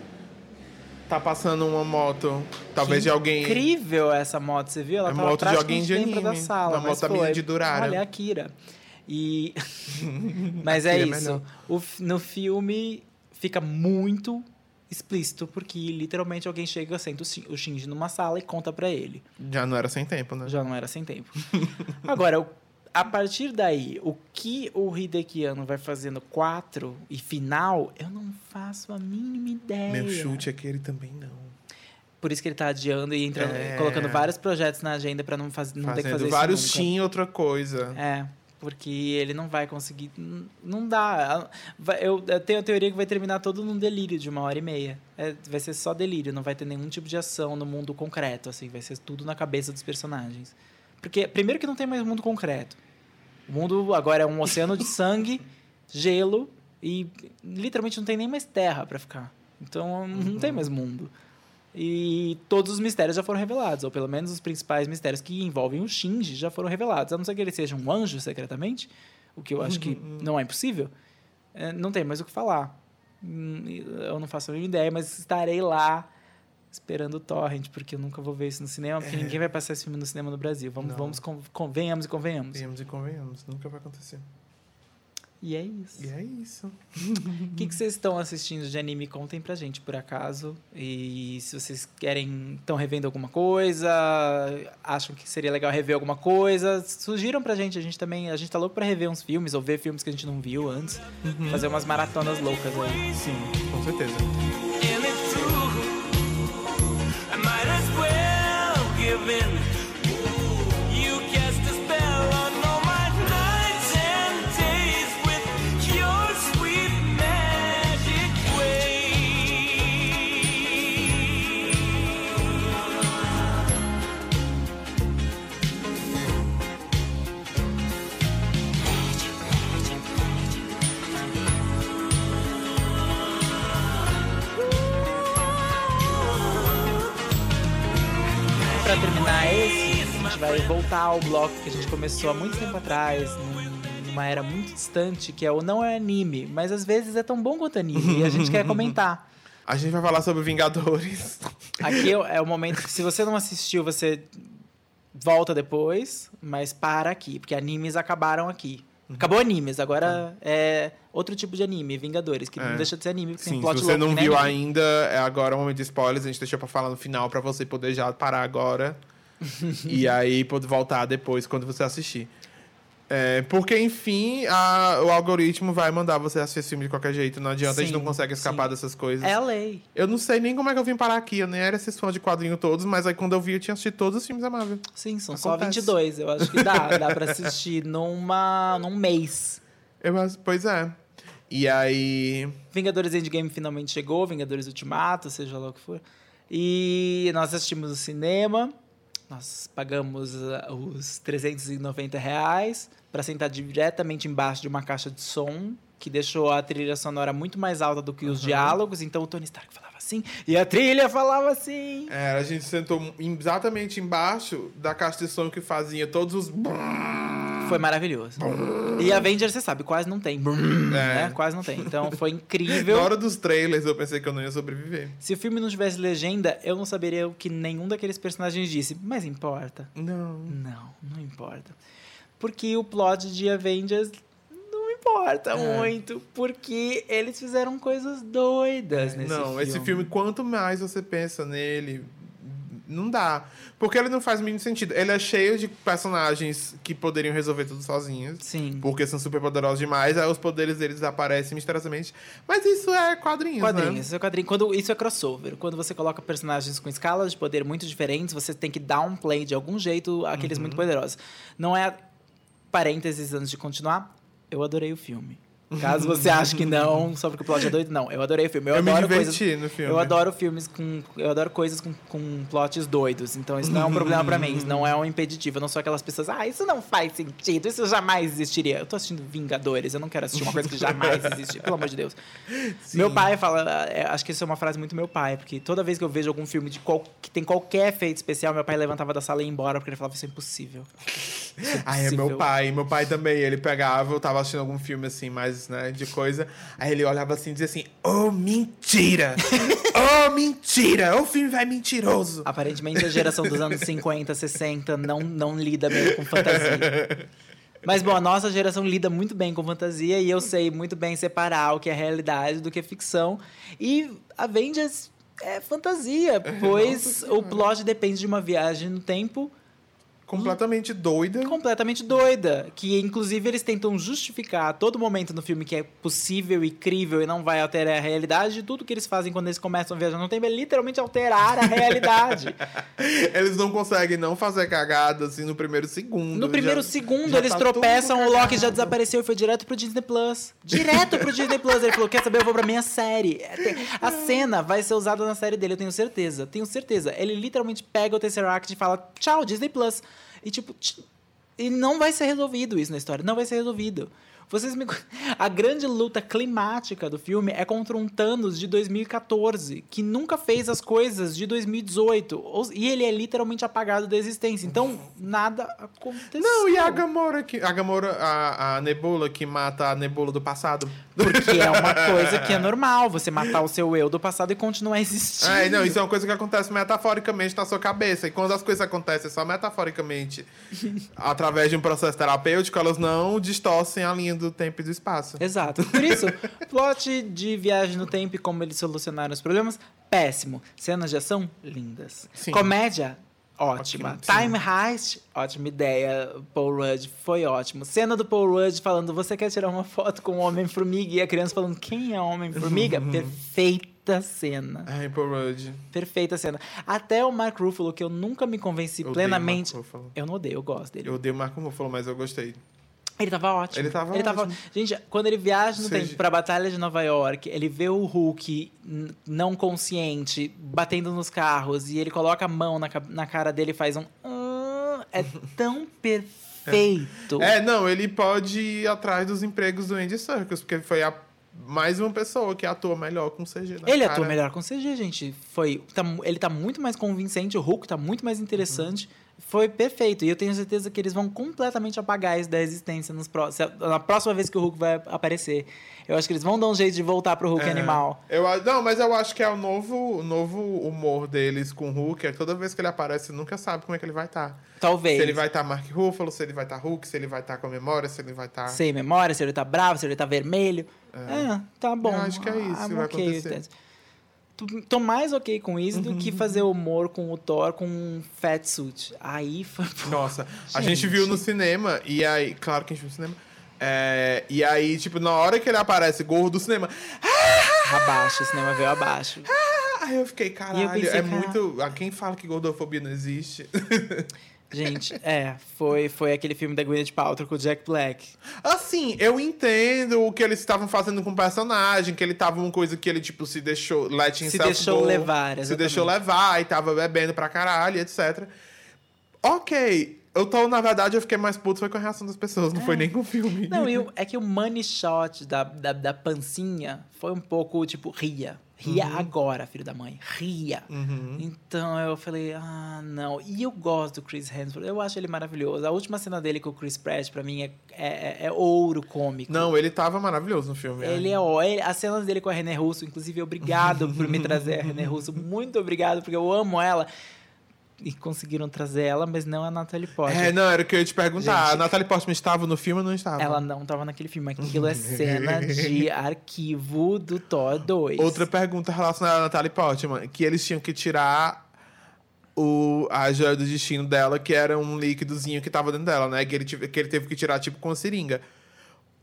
Tá passando uma moto, talvez de alguém. Incrível essa moto, você viu? Ela É moto de alguém de dentro da anime. sala. Uma moto da menina foi. de Durara. Olha, a Kira. E... mas é é isso. O no filme fica muito explícito, porque literalmente alguém chega, senta o Shin- o Shinji numa sala e conta pra ele. Já não era sem tempo, né? Já não era sem tempo. Agora, a partir daí, o que o Hideki Anno vai no 4 e final, eu não faço a mínima ideia. Meu chute é que ele também não. Por isso que ele tá adiando e entrando, É. colocando vários projetos na agenda pra não, faz, não ter que Fazendo fazer vários isso nunca. Shin outra coisa. É, porque ele não vai conseguir. Não dá. Eu, tenho a teoria que vai terminar todo num delírio de uma hora e meia. É, vai ser só delírio, não vai ter nenhum tipo de ação no mundo concreto, assim. Vai ser tudo na cabeça dos personagens. Porque, primeiro, que não tem mais mundo concreto. O mundo agora é um oceano de sangue, gelo e literalmente não tem nem mais terra pra ficar. Então não tem mais mundo. E todos os mistérios já foram revelados, ou pelo menos os principais mistérios que envolvem o Shinji já foram revelados. A não ser que ele seja um anjo secretamente, o que eu acho que não é impossível, é, não tem mais o que falar. Hum, Eu não faço a mínima ideia, mas estarei lá esperando o Torrent, porque eu nunca vou ver isso no cinema, porque ninguém vai passar esse filme no cinema no Brasil. Vamos, Não. vamos con- convenhamos e convenhamos. Viemos e convenhamos, nunca vai acontecer. E é isso. E é isso. O que, que vocês estão assistindo de anime? Contem pra gente, por acaso. E se vocês querem, estão revendo alguma coisa, acham que seria legal rever alguma coisa, sugiram pra gente. A gente também, a gente tá louco pra rever uns filmes ou ver filmes que a gente não viu antes. Fazer umas maratonas loucas aí. Sim, com certeza. And it's true. I might as well give in. Vai voltar ao bloco que a gente começou há muito tempo atrás, num- numa era muito distante, que é o não é anime, mas às vezes é tão bom quanto anime, e a gente quer comentar. A gente vai falar sobre Vingadores. Aqui é o momento que, se você não assistiu, você volta depois, mas para aqui, porque animes acabaram aqui. Acabou animes, agora é outro tipo de anime, Vingadores, que É. não deixa de ser anime, porque Sim, tem se plot você louco, não nem viu ainda, é agora o momento de spoilers. A gente deixou pra falar no final pra você poder já parar agora. E aí poder voltar depois quando você assistir. É, porque, enfim, a- o algoritmo vai mandar você assistir esse filme de qualquer jeito. Não adianta, a gente Sim, não consegue escapar sim. dessas coisas. É lei. Eu não sei nem como é que eu vim parar aqui. Eu nem era esses fãs de quadrinho todos, mas aí quando eu vi, eu tinha assistido todos os filmes da Marvel. Sim, são só Acontece. 22. Eu acho que dá, dá pra assistir numa, num mês. Eu, pois é. E aí. Vingadores Endgame finalmente chegou, Vingadores Ultimato, seja lá o que for. E nós assistimos no cinema. Nós pagamos ah, os 390 reais para sentar diretamente embaixo de uma caixa de som que deixou a trilha sonora muito mais alta do que os diálogos. Então o Tony Stark falava assim e a trilha falava assim. É, a gente sentou exatamente embaixo da caixa de som que fazia todos os. Foi maravilhoso. E Avengers, você sabe, quase não tem. Né? Quase não tem. Então foi incrível. Na hora dos trailers eu pensei que eu não ia sobreviver. Se o filme não tivesse legenda, eu não saberia o que nenhum daqueles personagens disse. Mas importa? Não. Não, não importa. Porque o plot de Avengers importa É. muito. Porque eles fizeram coisas doidas nesse não, filme. esse filme, quanto mais você pensa nele, não dá. Porque ele não faz o mínimo sentido. Ele é cheio de personagens que poderiam resolver tudo sozinhos. Sim. Porque são super poderosos demais, aí os poderes deles aparecem misteriosamente. Mas isso é quadrinhos, Quadrinhos, né? isso é quadrinho. Quando, isso é crossover. Quando você coloca personagens com escalas de poder muito diferentes, você tem que downplay de algum jeito aqueles Uhum. muito poderosos. Não é parênteses antes de continuar. Eu adorei o filme. Caso você ache que não, só porque o plot é doido, não. Eu adorei o filme. Eu, Eu me adoro diverti coisas. no filme. Eu adoro filmes com. Eu adoro coisas com, com plots doidos. Então isso não é um problema pra mim. Isso não é um impeditivo. Eu não sou aquelas pessoas, ah, isso não faz sentido, isso jamais existiria. Eu tô assistindo Vingadores, eu não quero assistir uma coisa que jamais existe, pelo amor de Deus. Meu pai fala, é, acho que isso é uma frase muito meu pai, porque toda vez que eu vejo algum filme de qual, que tem qualquer efeito especial, meu pai levantava da sala e ia embora, porque ele falava, isso é impossível. Ah, é meu Impossível. pai. Meu pai também. Ele pegava, eu tava assistindo algum filme assim, mais, né, de coisa. Aí ele olhava assim e dizia assim: Oh, mentira! oh, mentira! O filme vai mentiroso! Aparentemente a geração dos anos 50, 60 não, não lida bem com fantasia. Mas, bom, a nossa geração lida muito bem com fantasia e eu sei muito bem separar o que é realidade do que é ficção. E Avengers é fantasia, pois o plot depende de uma viagem no tempo Completamente doida. completamente doida. Que, inclusive, eles tentam justificar a todo momento no filme que é possível e crível e não vai alterar a realidade. Tudo que eles fazem quando eles começam a viajar no tempo é literalmente alterar a realidade. Eles não conseguem não fazer cagada assim no primeiro segundo. No primeiro Já- segundo, já eles tá tropeçam, o Loki já desapareceu e foi direto pro Disney Plus. Direto pro Disney Plus. Ele falou: quer saber, eu vou pra minha série. É, A cena vai ser usada na série dele, eu tenho certeza. Tenho certeza. Ele literalmente pega o Tesseract e fala: tchau, Disney Plus. E tipo. tch- E não vai ser resolvido isso na história. Não vai ser resolvido. Vocês me... A grande luta climática do filme é contra um Thanos de 2014, que nunca fez as coisas de 2018. Ou- E ele é literalmente apagado da existência. Então, nada aconteceu. Não, e a Gamora que. A Gamora, a, a Nebula que mata a Nebula do passado. Porque é uma coisa que é normal, você matar o seu eu do passado e continuar existindo. É, não, isso é uma coisa que acontece metaforicamente na sua cabeça. E quando as coisas acontecem só metaforicamente, através de um processo terapêutico, elas não distorcem a linha do tempo e do espaço. Exato. Por isso, plot de viagem no tempo e como eles solucionaram os problemas, péssimo. Cenas de ação, lindas. Sim. Comédia, ótima. Ótimo. Time Heist, ótima ideia. Paul Rudd, foi ótimo. Cena do Paul Rudd falando, você quer tirar uma foto com o Homem-Formiga? E a criança falando, quem é o Homem-Formiga? Perfeita cena. Ai, Paul Rudd. Perfeita cena. Até o Mark Ruffalo, que eu nunca me convenci Eu plenamente. Mark. Eu não odeio, eu gosto dele. Eu odeio o Marco Ruffalo, mas eu gostei. Ele tava ótimo. Ele tava ótimo. Gente, quando ele viaja no Seja- tempo pra Batalha de Nova York, ele vê o Hulk não consciente batendo nos carros e ele coloca a mão na, na cara dele e faz um. "Ah", é tão perfeito. É, não, ele pode ir atrás dos empregos do Andy Serkis, porque ele foi a mais uma pessoa que atua melhor com CG. Ele cara. atua melhor com CG, gente. Foi, tá ele tá muito mais convincente, o Hulk tá muito mais interessante. Foi perfeito. E eu tenho certeza que eles vão completamente apagar isso da existência nos pró- se- na próxima vez que o Hulk vai aparecer. Eu acho que eles vão dar um jeito de voltar pro Hulk É. animal. Eu, não, mas eu acho que é o novo, o novo humor deles com o Hulk. É toda vez que ele aparece, nunca sabe como é que ele vai estar. Talvez. Se ele vai estar Mark Ruffalo, se ele vai estar Hulk, se ele vai estar com a memória, se ele vai estar... Sem memória, se ele tá bravo, se ele tá vermelho. É, tá bom. Eu acho que é isso I'm que vai okay acontecer. Tô- mais ok com isso do que fazer humor com o Thor com um fat suit. Aí foi. Nossa, a gente Gente. viu no cinema, e aí... Claro que a gente viu no cinema. É, e aí, tipo, na hora que ele aparece gordo do cinema... Abaixo, o cinema veio abaixo. Aí eu fiquei, caralho, pensei, é cara- muito... A quem fala que gordofobia não existe? Gente, é, foi, foi aquele filme da Gwyneth Paltrow com o Jack Black. Assim, eu entendo o que eles estavam fazendo com o personagem, que ele tava uma coisa que ele, tipo, se deixou. Let Se deixou go, levar, Se exatamente. deixou levar e tava bebendo pra caralho, etc. Ok. Eu tô, na verdade, eu fiquei mais puto foi com a reação das pessoas, não foi nem com o filme. É. Não, e o- é que o money shot da, da, da pancinha foi um pouco tipo, ria. Ria Uhum. agora, filho da mãe. Ria. Então eu falei, ah, não. E eu gosto do Chris Hemsworth. Eu acho ele maravilhoso. A última cena dele com o Chris Pratt, pra mim, é, é, é ouro cômico. Não, ele tava maravilhoso no filme. Ele é ó, ele- as cenas dele com a René Russo, inclusive, obrigado por me trazer a René Russo. Muito obrigado, porque eu amo ela. E conseguiram trazer ela, mas não a Natalie Portman. É, não, era o que eu ia te perguntar. Gente. a Natalie Portman estava no filme ou não estava? Ela não tava naquele filme. Aquilo é cena de arquivo do Thor 2. Outra pergunta relacionada a Natalie Portman, que eles tinham que tirar o, a joia do destino dela, que era um líquidozinho que tava dentro dela, né? Que ele, que ele teve que tirar, tipo, com a seringa.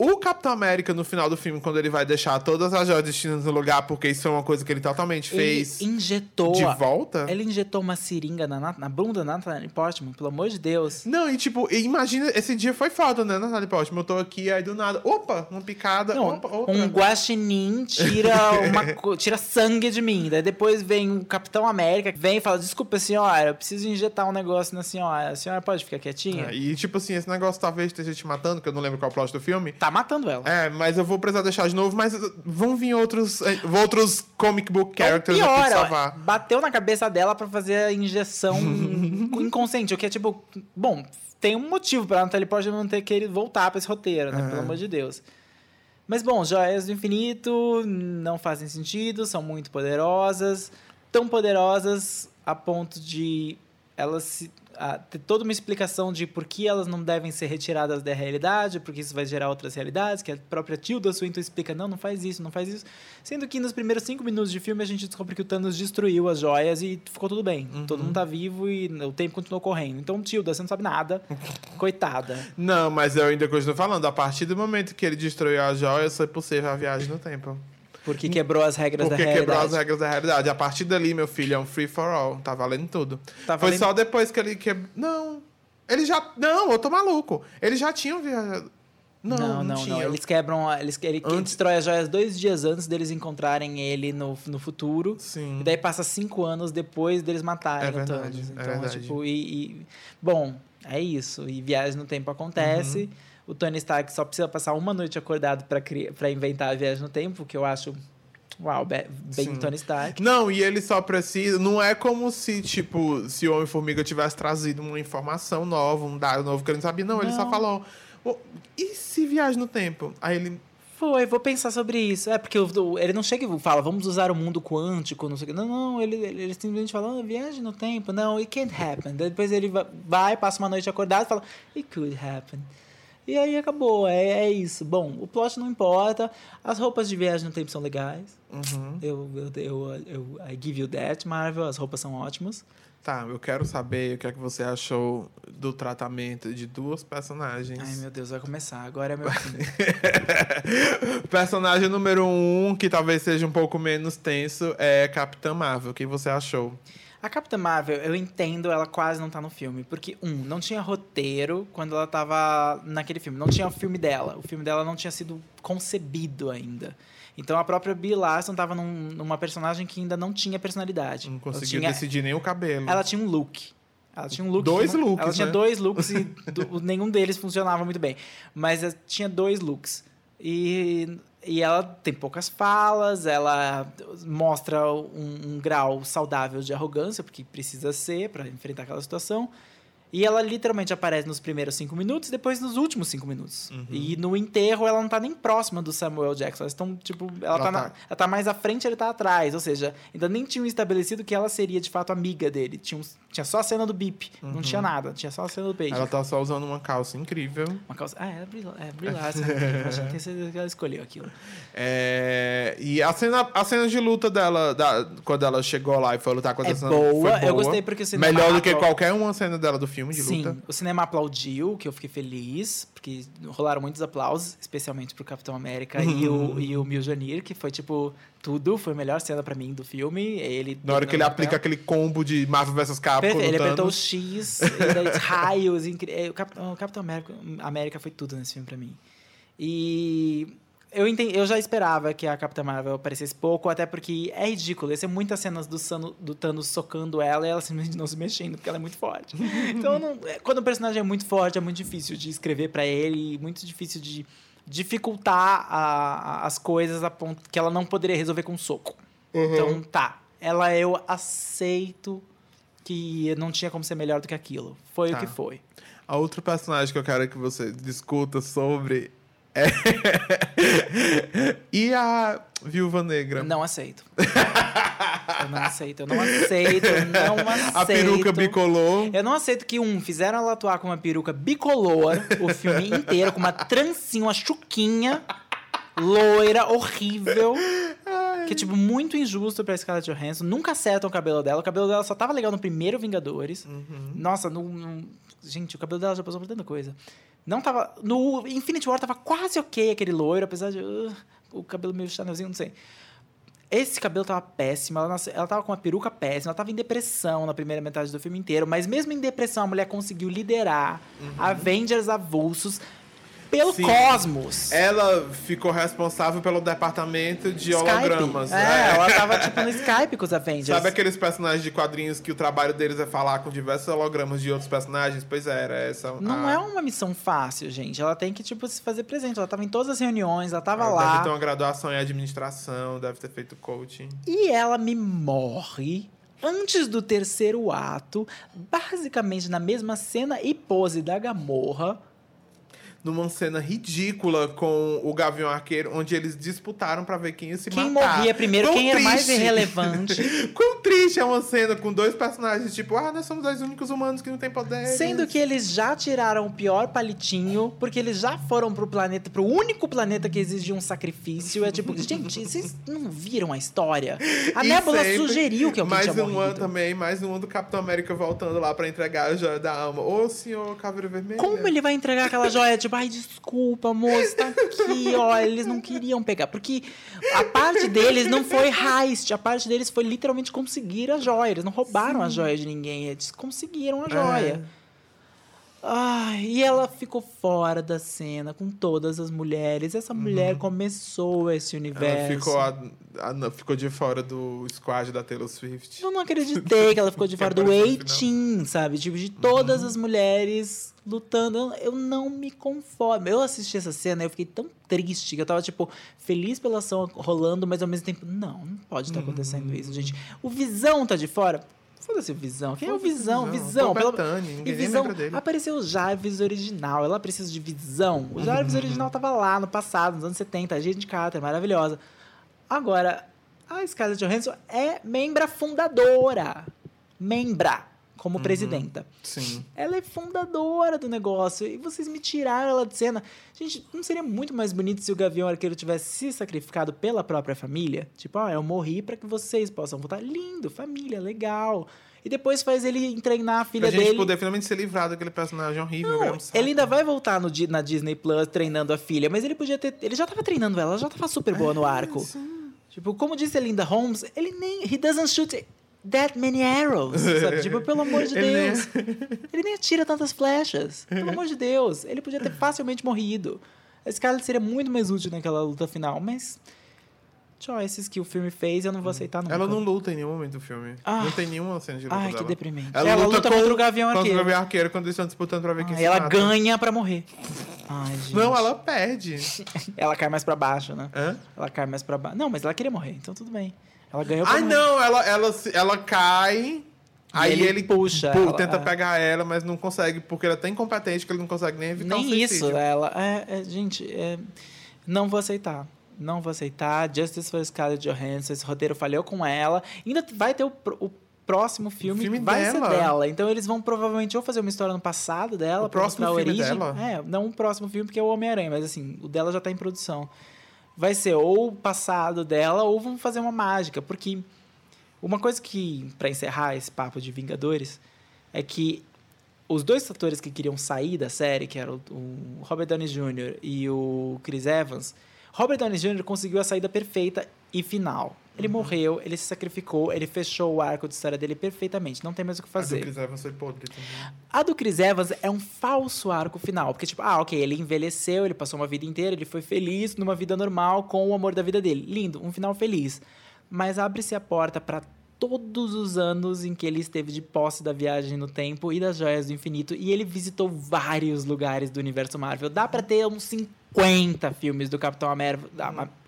O Capitão América, no final do filme, quando ele vai deixar todas as joias destinadas no lugar, porque isso foi uma coisa que ele totalmente fez Ele injetou. de volta. Ele injetou uma seringa na, na, bunda da Natalie Portman, pelo amor de Deus. Não, e tipo, imagina, esse dia foi foda, né, Natalie Portman? Eu tô aqui, aí do nada, opa, uma picada, Não, opa, outra. um guaxinim tira, uma, tira sangue de mim. Daí depois vem o Capitão América, vem e fala: Desculpa, senhora, eu preciso injetar um negócio na senhora. A senhora pode ficar quietinha? É, e tipo assim, esse negócio talvez esteja te matando, que eu não lembro qual é o plot do filme. Tá matando ela. É, mas eu vou precisar deixar de novo, mas vão vir outros, eh, outros comic book Então, characters aqui pior, pra salvar. bateu na cabeça dela pra fazer a injeção inconsciente, o que é tipo, bom, tem um motivo pra Natalie Portman não ter querido voltar pra esse roteiro, né? Pelo amor de Deus. Mas bom, joias do infinito não fazem sentido, são muito poderosas, tão poderosas a ponto de elas se, a, ter toda uma explicação de por que elas não devem ser retiradas da realidade, porque isso vai gerar outras realidades, que a própria Tilda Swinton explica, não, não faz isso, não faz isso. Sendo que nos primeiros cinco minutos de filme a gente descobre que o Thanos destruiu as joias e ficou tudo bem. Todo mundo tá vivo e o tempo continuou correndo. Então, Tilda, você não sabe nada. Coitada. Não, mas eu ainda continuo falando, a partir do momento que ele destruiu as joias, foi possível a viagem no tempo. Porque quebrou as regras Porque da realidade. quebrou as regras da realidade. A partir dali, meu filho, é um free for all. Tá valendo tudo. Tá Foi valendo- só depois que ele quebrou. Não. Ele já. Não, eu tô maluco. Eles já tinham viajado. Não, Não, não, não. Eles quebram. Eles, ele Antes- destrói as joias dois dias antes deles encontrarem ele no, no futuro. Sim. E daí passa cinco anos depois deles matarem É o verdade, Thanos. é Então, verdade. tipo, e, e- Bom, é isso. E viagem no tempo acontece. Uhum. O Tony Stark só precisa passar uma noite acordado pra inventar a viagem no tempo, que eu acho. Uau, be- bem Sim. Tony Stark. Não, e ele só precisa. Não é como se, tipo, se o Homem-Formiga tivesse trazido uma informação nova, um dado novo que ele não sabia. Não, ele só Não. falou. "Ô, e se viaja no tempo? Aí ele. Foi, vou pensar sobre isso. É, porque ele não chega e fala, vamos usar o mundo quântico, não sei o que. Não, não, ele, ele, simplesmente fala, ah, viagem no tempo. Não, it can't happen. Depois ele va- vai, passa uma noite acordado e fala, it could happen. E aí acabou, é, é isso. Bom, o plot não importa, as roupas de viagem no tempo são legais. Uhum. Eu, eu, eu, eu, I give you that, Marvel, as roupas são ótimas. Tá, eu quero saber o que é que você achou do tratamento de duas personagens. Ai, meu Deus, vai começar, agora é meu fim. Personagem número um, que talvez seja um pouco menos tenso, é Capitã Marvel. O que você achou? A Capitã Marvel, eu entendo ela quase não tá no filme. Porque, um, não tinha roteiro quando ela tava naquele filme. Não tinha o filme dela. O filme dela não tinha sido concebido ainda. Então a própria Brie Larson tava num- numa personagem que ainda não tinha personalidade. Não Ela conseguiu tinha- decidir nem o cabelo. Ela tinha um look. Ela tinha um look. Dois looks, Ela tinha né? dois looks e do- nenhum deles funcionava muito bem. Mas ela tinha dois looks. E, e ela tem poucas falas, ela mostra um, um grau saudável de arrogância, porque precisa ser para enfrentar aquela situação. E ela literalmente aparece nos primeiros cinco minutos e depois nos últimos cinco minutos. Uhum. E no enterro ela não tá nem próxima do Samuel Jackson. Elas estão, tipo, ela, Ela tá, tá- na- ela tá mais à frente, ele tá atrás. Ou seja, ainda nem tinham estabelecido que ela seria de fato amiga dele. Tinha, tinha só a cena do bip, não tinha nada. Tinha só a cena do peixe. Ela tá só usando uma calça incrível. Uma calça. Ah, é Brie é Brie Larson. Eu acho que tenho certeza que ela escolheu aquilo. É, E a cena, a cena de luta dela, da- quando ela chegou lá e foi lutar contra É a Sam, boa, foi eu gostei porque o cinema Melhor do que qualquer uma cena dela do filme de Sim, luta. o cinema aplaudiu, que eu fiquei feliz, porque rolaram muitos aplausos, especialmente pro Capitão América e o, e o Mjolnir, que foi tipo tudo, foi a melhor cena pra mim do filme. Ele Na hora que ele aplica papel. aquele combo de Marvel vs Capcom Perfeito, ele apertou o. X, raios, incri... é, o Capitão, o Capitão América, América foi tudo nesse filme pra mim. E eu, entendi, eu já esperava que a Capitã Marvel aparecesse pouco, até porque é ridículo. Ia ser muitas cenas do, Sano, do Thanos socando ela e ela simplesmente não se mexendo, porque ela é muito forte. Então, não- é, quando o personagem é muito forte, é muito difícil de escrever pra ele, muito difícil de dificultar a- a- as coisas a ponto que ela não poderia resolver com um soco. Então, tá. Ela eu aceito que não tinha como ser melhor do que aquilo. Foi Tá. o que foi. A outro personagem que eu quero que você discuta sobre é. e a Viúva Negra? Não aceito. eu não aceito, eu não aceito, eu não aceito. A peruca bicolor. Eu não aceito que, um, fizeram ela atuar com uma peruca bicolor o filme inteiro, com uma trancinha, uma chuquinha, loira, horrível. Que é, tipo, muito injusto pra Scarlett Johansson. Nunca acertam o cabelo dela. O cabelo dela só tava legal no primeiro Vingadores. Uhum. Nossa, no, no- gente, o cabelo dela já passou por tanta coisa. Não tava. No Infinity War tava quase ok aquele loiro, apesar de. uh, o cabelo meio chanelzinho, não sei. Esse cabelo tava péssimo, ela, nasce- ela tava com uma peruca péssima, ela tava em depressão na primeira metade do filme inteiro, mas mesmo em depressão a mulher conseguiu liderar Avengers avulsos pelo. Sim. cosmos. Ela ficou responsável pelo departamento de Skype. hologramas. É, É. ela tava tipo no Skype com os Avengers. Sabe aqueles personagens de quadrinhos que o trabalho deles é falar com diversos hologramas de outros personagens? Pois é, era essa. Não a- é uma missão fácil, gente. Ela tem que, tipo, se fazer presente. Ela tava em todas as reuniões, ela tava Ela lá. Deve ter uma graduação em administração, deve ter feito coaching. E ela me morre antes do terceiro ato, basicamente na mesma cena e pose da Gamorra. Numa cena ridícula com o Gavião Arqueiro, onde eles disputaram pra ver quem ia se Quem matar. morria primeiro, Quão quem era mais triste. irrelevante. Quão triste é uma cena com dois personagens, tipo, ah, nós somos os únicos humanos que não têm poderes. Sendo que eles já tiraram o pior palitinho, porque eles já foram pro planeta, pro único planeta que exige um sacrifício. É tipo, gente, vocês não viram a história? A E Nebula sempre- sugeriu que alguém mais tinha um ano também, mais um ano do Capitão América voltando lá pra entregar a joia da alma. Ô, senhor Caveira Vermelha. Como ele vai entregar aquela joia? Tipo, ai, desculpa, moço, tá aqui, ó. Eles não queriam pegar. Porque a parte deles não foi heist. A parte deles foi literalmente conseguir a joia. Eles não roubaram a joia de ninguém. Eles conseguiram a joia. Ai, e ela ficou fora da cena com todas as mulheres. Essa mulher começou esse Ela universo. ficou, a- a- ficou de fora do squad da Taylor Swift. Eu não acreditei que ela ficou de fora do A-Team, sabe? Tipo, de todas as mulheres lutando. Eu, eu não me conformo. Eu assisti essa cena e eu fiquei tão triste que eu tava, tipo, feliz pela ação rolando, mas ao mesmo tempo, não, não pode estar acontecendo isso, gente. O Visão tá de fora. Foda-se o Visão. Quem é o Visão? Visão. Visão. Pelo- Bettany, ninguém e Visão. Apareceu o Jarvis original. Ela precisa de Visão. O Jarvis original tava lá no passado, nos anos 70. A gente Carter, maravilhosa. Agora, a Scarlett Johansson é membra fundadora. Membra, como Uhum. presidenta. Sim. Ela é fundadora do negócio. E vocês me tiraram ela de cena. Gente, não seria muito mais bonito se o Gavião Arqueiro tivesse se sacrificado pela própria família? Tipo, ó, eu morri pra que vocês possam voltar. Lindo, família, legal. E depois faz ele treinar a filha Pra gente dele. poder finalmente ser livrado daquele personagem horrível. Não, saco. ele ainda vai voltar no, na Disney Plus treinando a filha, mas ele podia ter. Ele já tava treinando ela, ela já tava super boa no arco. Tipo, como disse a Linda Holmes, ele nem. He doesn't shoot that many arrows. Sabe? Tipo, pelo amor de Ele nem- Deus. Ele nem atira tantas flechas. Pelo amor de Deus. Ele podia ter facilmente morrido. A Scarlett seria muito mais útil naquela luta final, mas. Choices que o filme fez, eu não vou aceitar nunca. Ela não luta em nenhum momento do filme. Ah. Não tem nenhuma cena de luta Ai, dela. que deprimente. Ela, Ela luta, luta com, contra o Gavião contra Arqueiro. o Gavião Arqueiro quando eles estão disputando pra ver quem Ai, se ela ganha pra morrer. Ai, gente. Não, ela perde. Ela cai mais pra baixo, né? Hã? Ela cai mais pra baixo. Não, mas ela queria morrer, então tudo bem. Ela ganhou morrer. não, ela, ela, ela cai. Aí ele ele, puxa pu- ela, tenta é. pegar ela, mas não consegue, porque ela é tão incompetente que ele não consegue nem evitar Nem isso, suicídio. ela. É, é, gente, é, não vou aceitar. Não vou aceitar. Justice for Scarlett Johansson, esse roteiro falhou com ela. Ainda vai ter o, o próximo filme, filme que vai dela. ser dela. Então eles vão provavelmente ou fazer uma história no passado dela, O pra próximo mostrar a filme origem. dela? É, não o próximo filme, porque é o Homem-Aranha, mas assim, o dela já tá em produção. Vai ser ou o passado dela, ou vão fazer uma mágica, porque uma coisa que, pra encerrar esse papo de Vingadores, é que os dois atores que queriam sair da série, que eram o Robert Downey Jr. e o Chris Evans, Robert Downey Jr. conseguiu a saída perfeita e final. Ele Uhum. morreu, ele se sacrificou, ele fechou o arco de história dele perfeitamente, não tem mais o que Mas o fazer. Chris Evans foi podre também. A do Chris Evans é um falso arco final. Porque, tipo, ah, ok, ele envelheceu, ele passou uma vida inteira, ele foi feliz numa vida normal com o amor da vida dele. Lindo, um final feliz. Mas abre-se a porta para todos os anos em que ele esteve de posse da viagem no tempo e das joias do infinito. E ele visitou vários lugares do universo Marvel. Dá pra ter uns 50 filmes do Capitão América,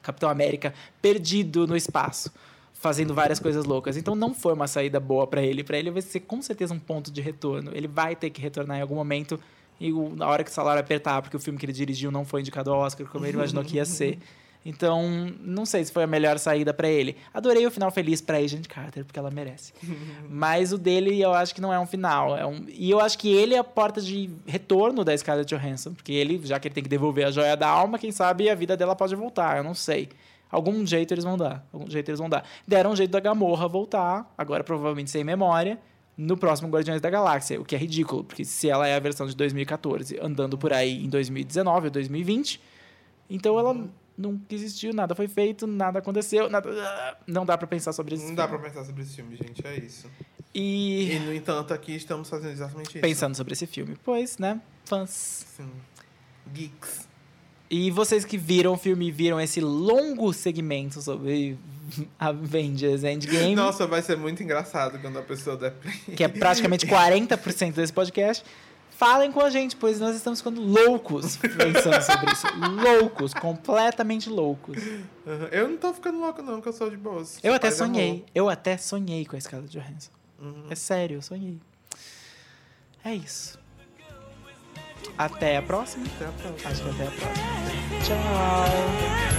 Capitão América perdido no espaço fazendo várias coisas loucas. Então não foi uma saída boa pra ele. Pra ele vai ser com certeza um ponto de retorno. Ele vai ter que retornar em algum momento e na hora que o salário apertar, porque o filme que ele dirigiu não foi indicado ao Oscar como ele imaginou que ia ser. Então, não sei se foi a melhor saída pra ele. Adorei o final feliz pra Agent Carter, porque ela merece. Mas o dele eu acho que não é um final. É um... E eu acho que ele é a porta de retorno da Scarlett Johansson. Porque ele, já que ele tem que devolver a joia da alma, quem sabe a vida dela pode voltar. Eu não sei. Algum jeito eles vão dar. Algum jeito eles vão dar. Deram um jeito da Gamorra voltar, agora provavelmente sem memória. no próximo Guardiões da Galáxia, o que é ridículo, porque se ela é a versão de 2014 andando por aí em 2019 ou 2020, então ela nunca existiu, nada foi feito, nada aconteceu, nada... não dá pra pensar sobre isso. Não dá pra pensar sobre esse filme, gente, é isso. E E, no entanto, aqui estamos fazendo exatamente isso. pensando sobre esse filme, pois, né, fãs. Sim. Geeks. E vocês que viram o filme e viram esse longo segmento sobre Avengers Endgame, Nossa, vai ser muito engraçado quando a pessoa der play. que é praticamente 40% desse podcast, falem com a gente, pois nós estamos ficando loucos pensando sobre isso. Loucos, completamente loucos. Uhum. Eu não tô ficando louco, não, que eu sou de boas. Eu até e amor. sonhei, eu até sonhei com a Scarlett Johansson. Uhum. É sério, eu sonhei. É isso. Até a próxima. Até a próxima. Acho que até a próxima. Tchau.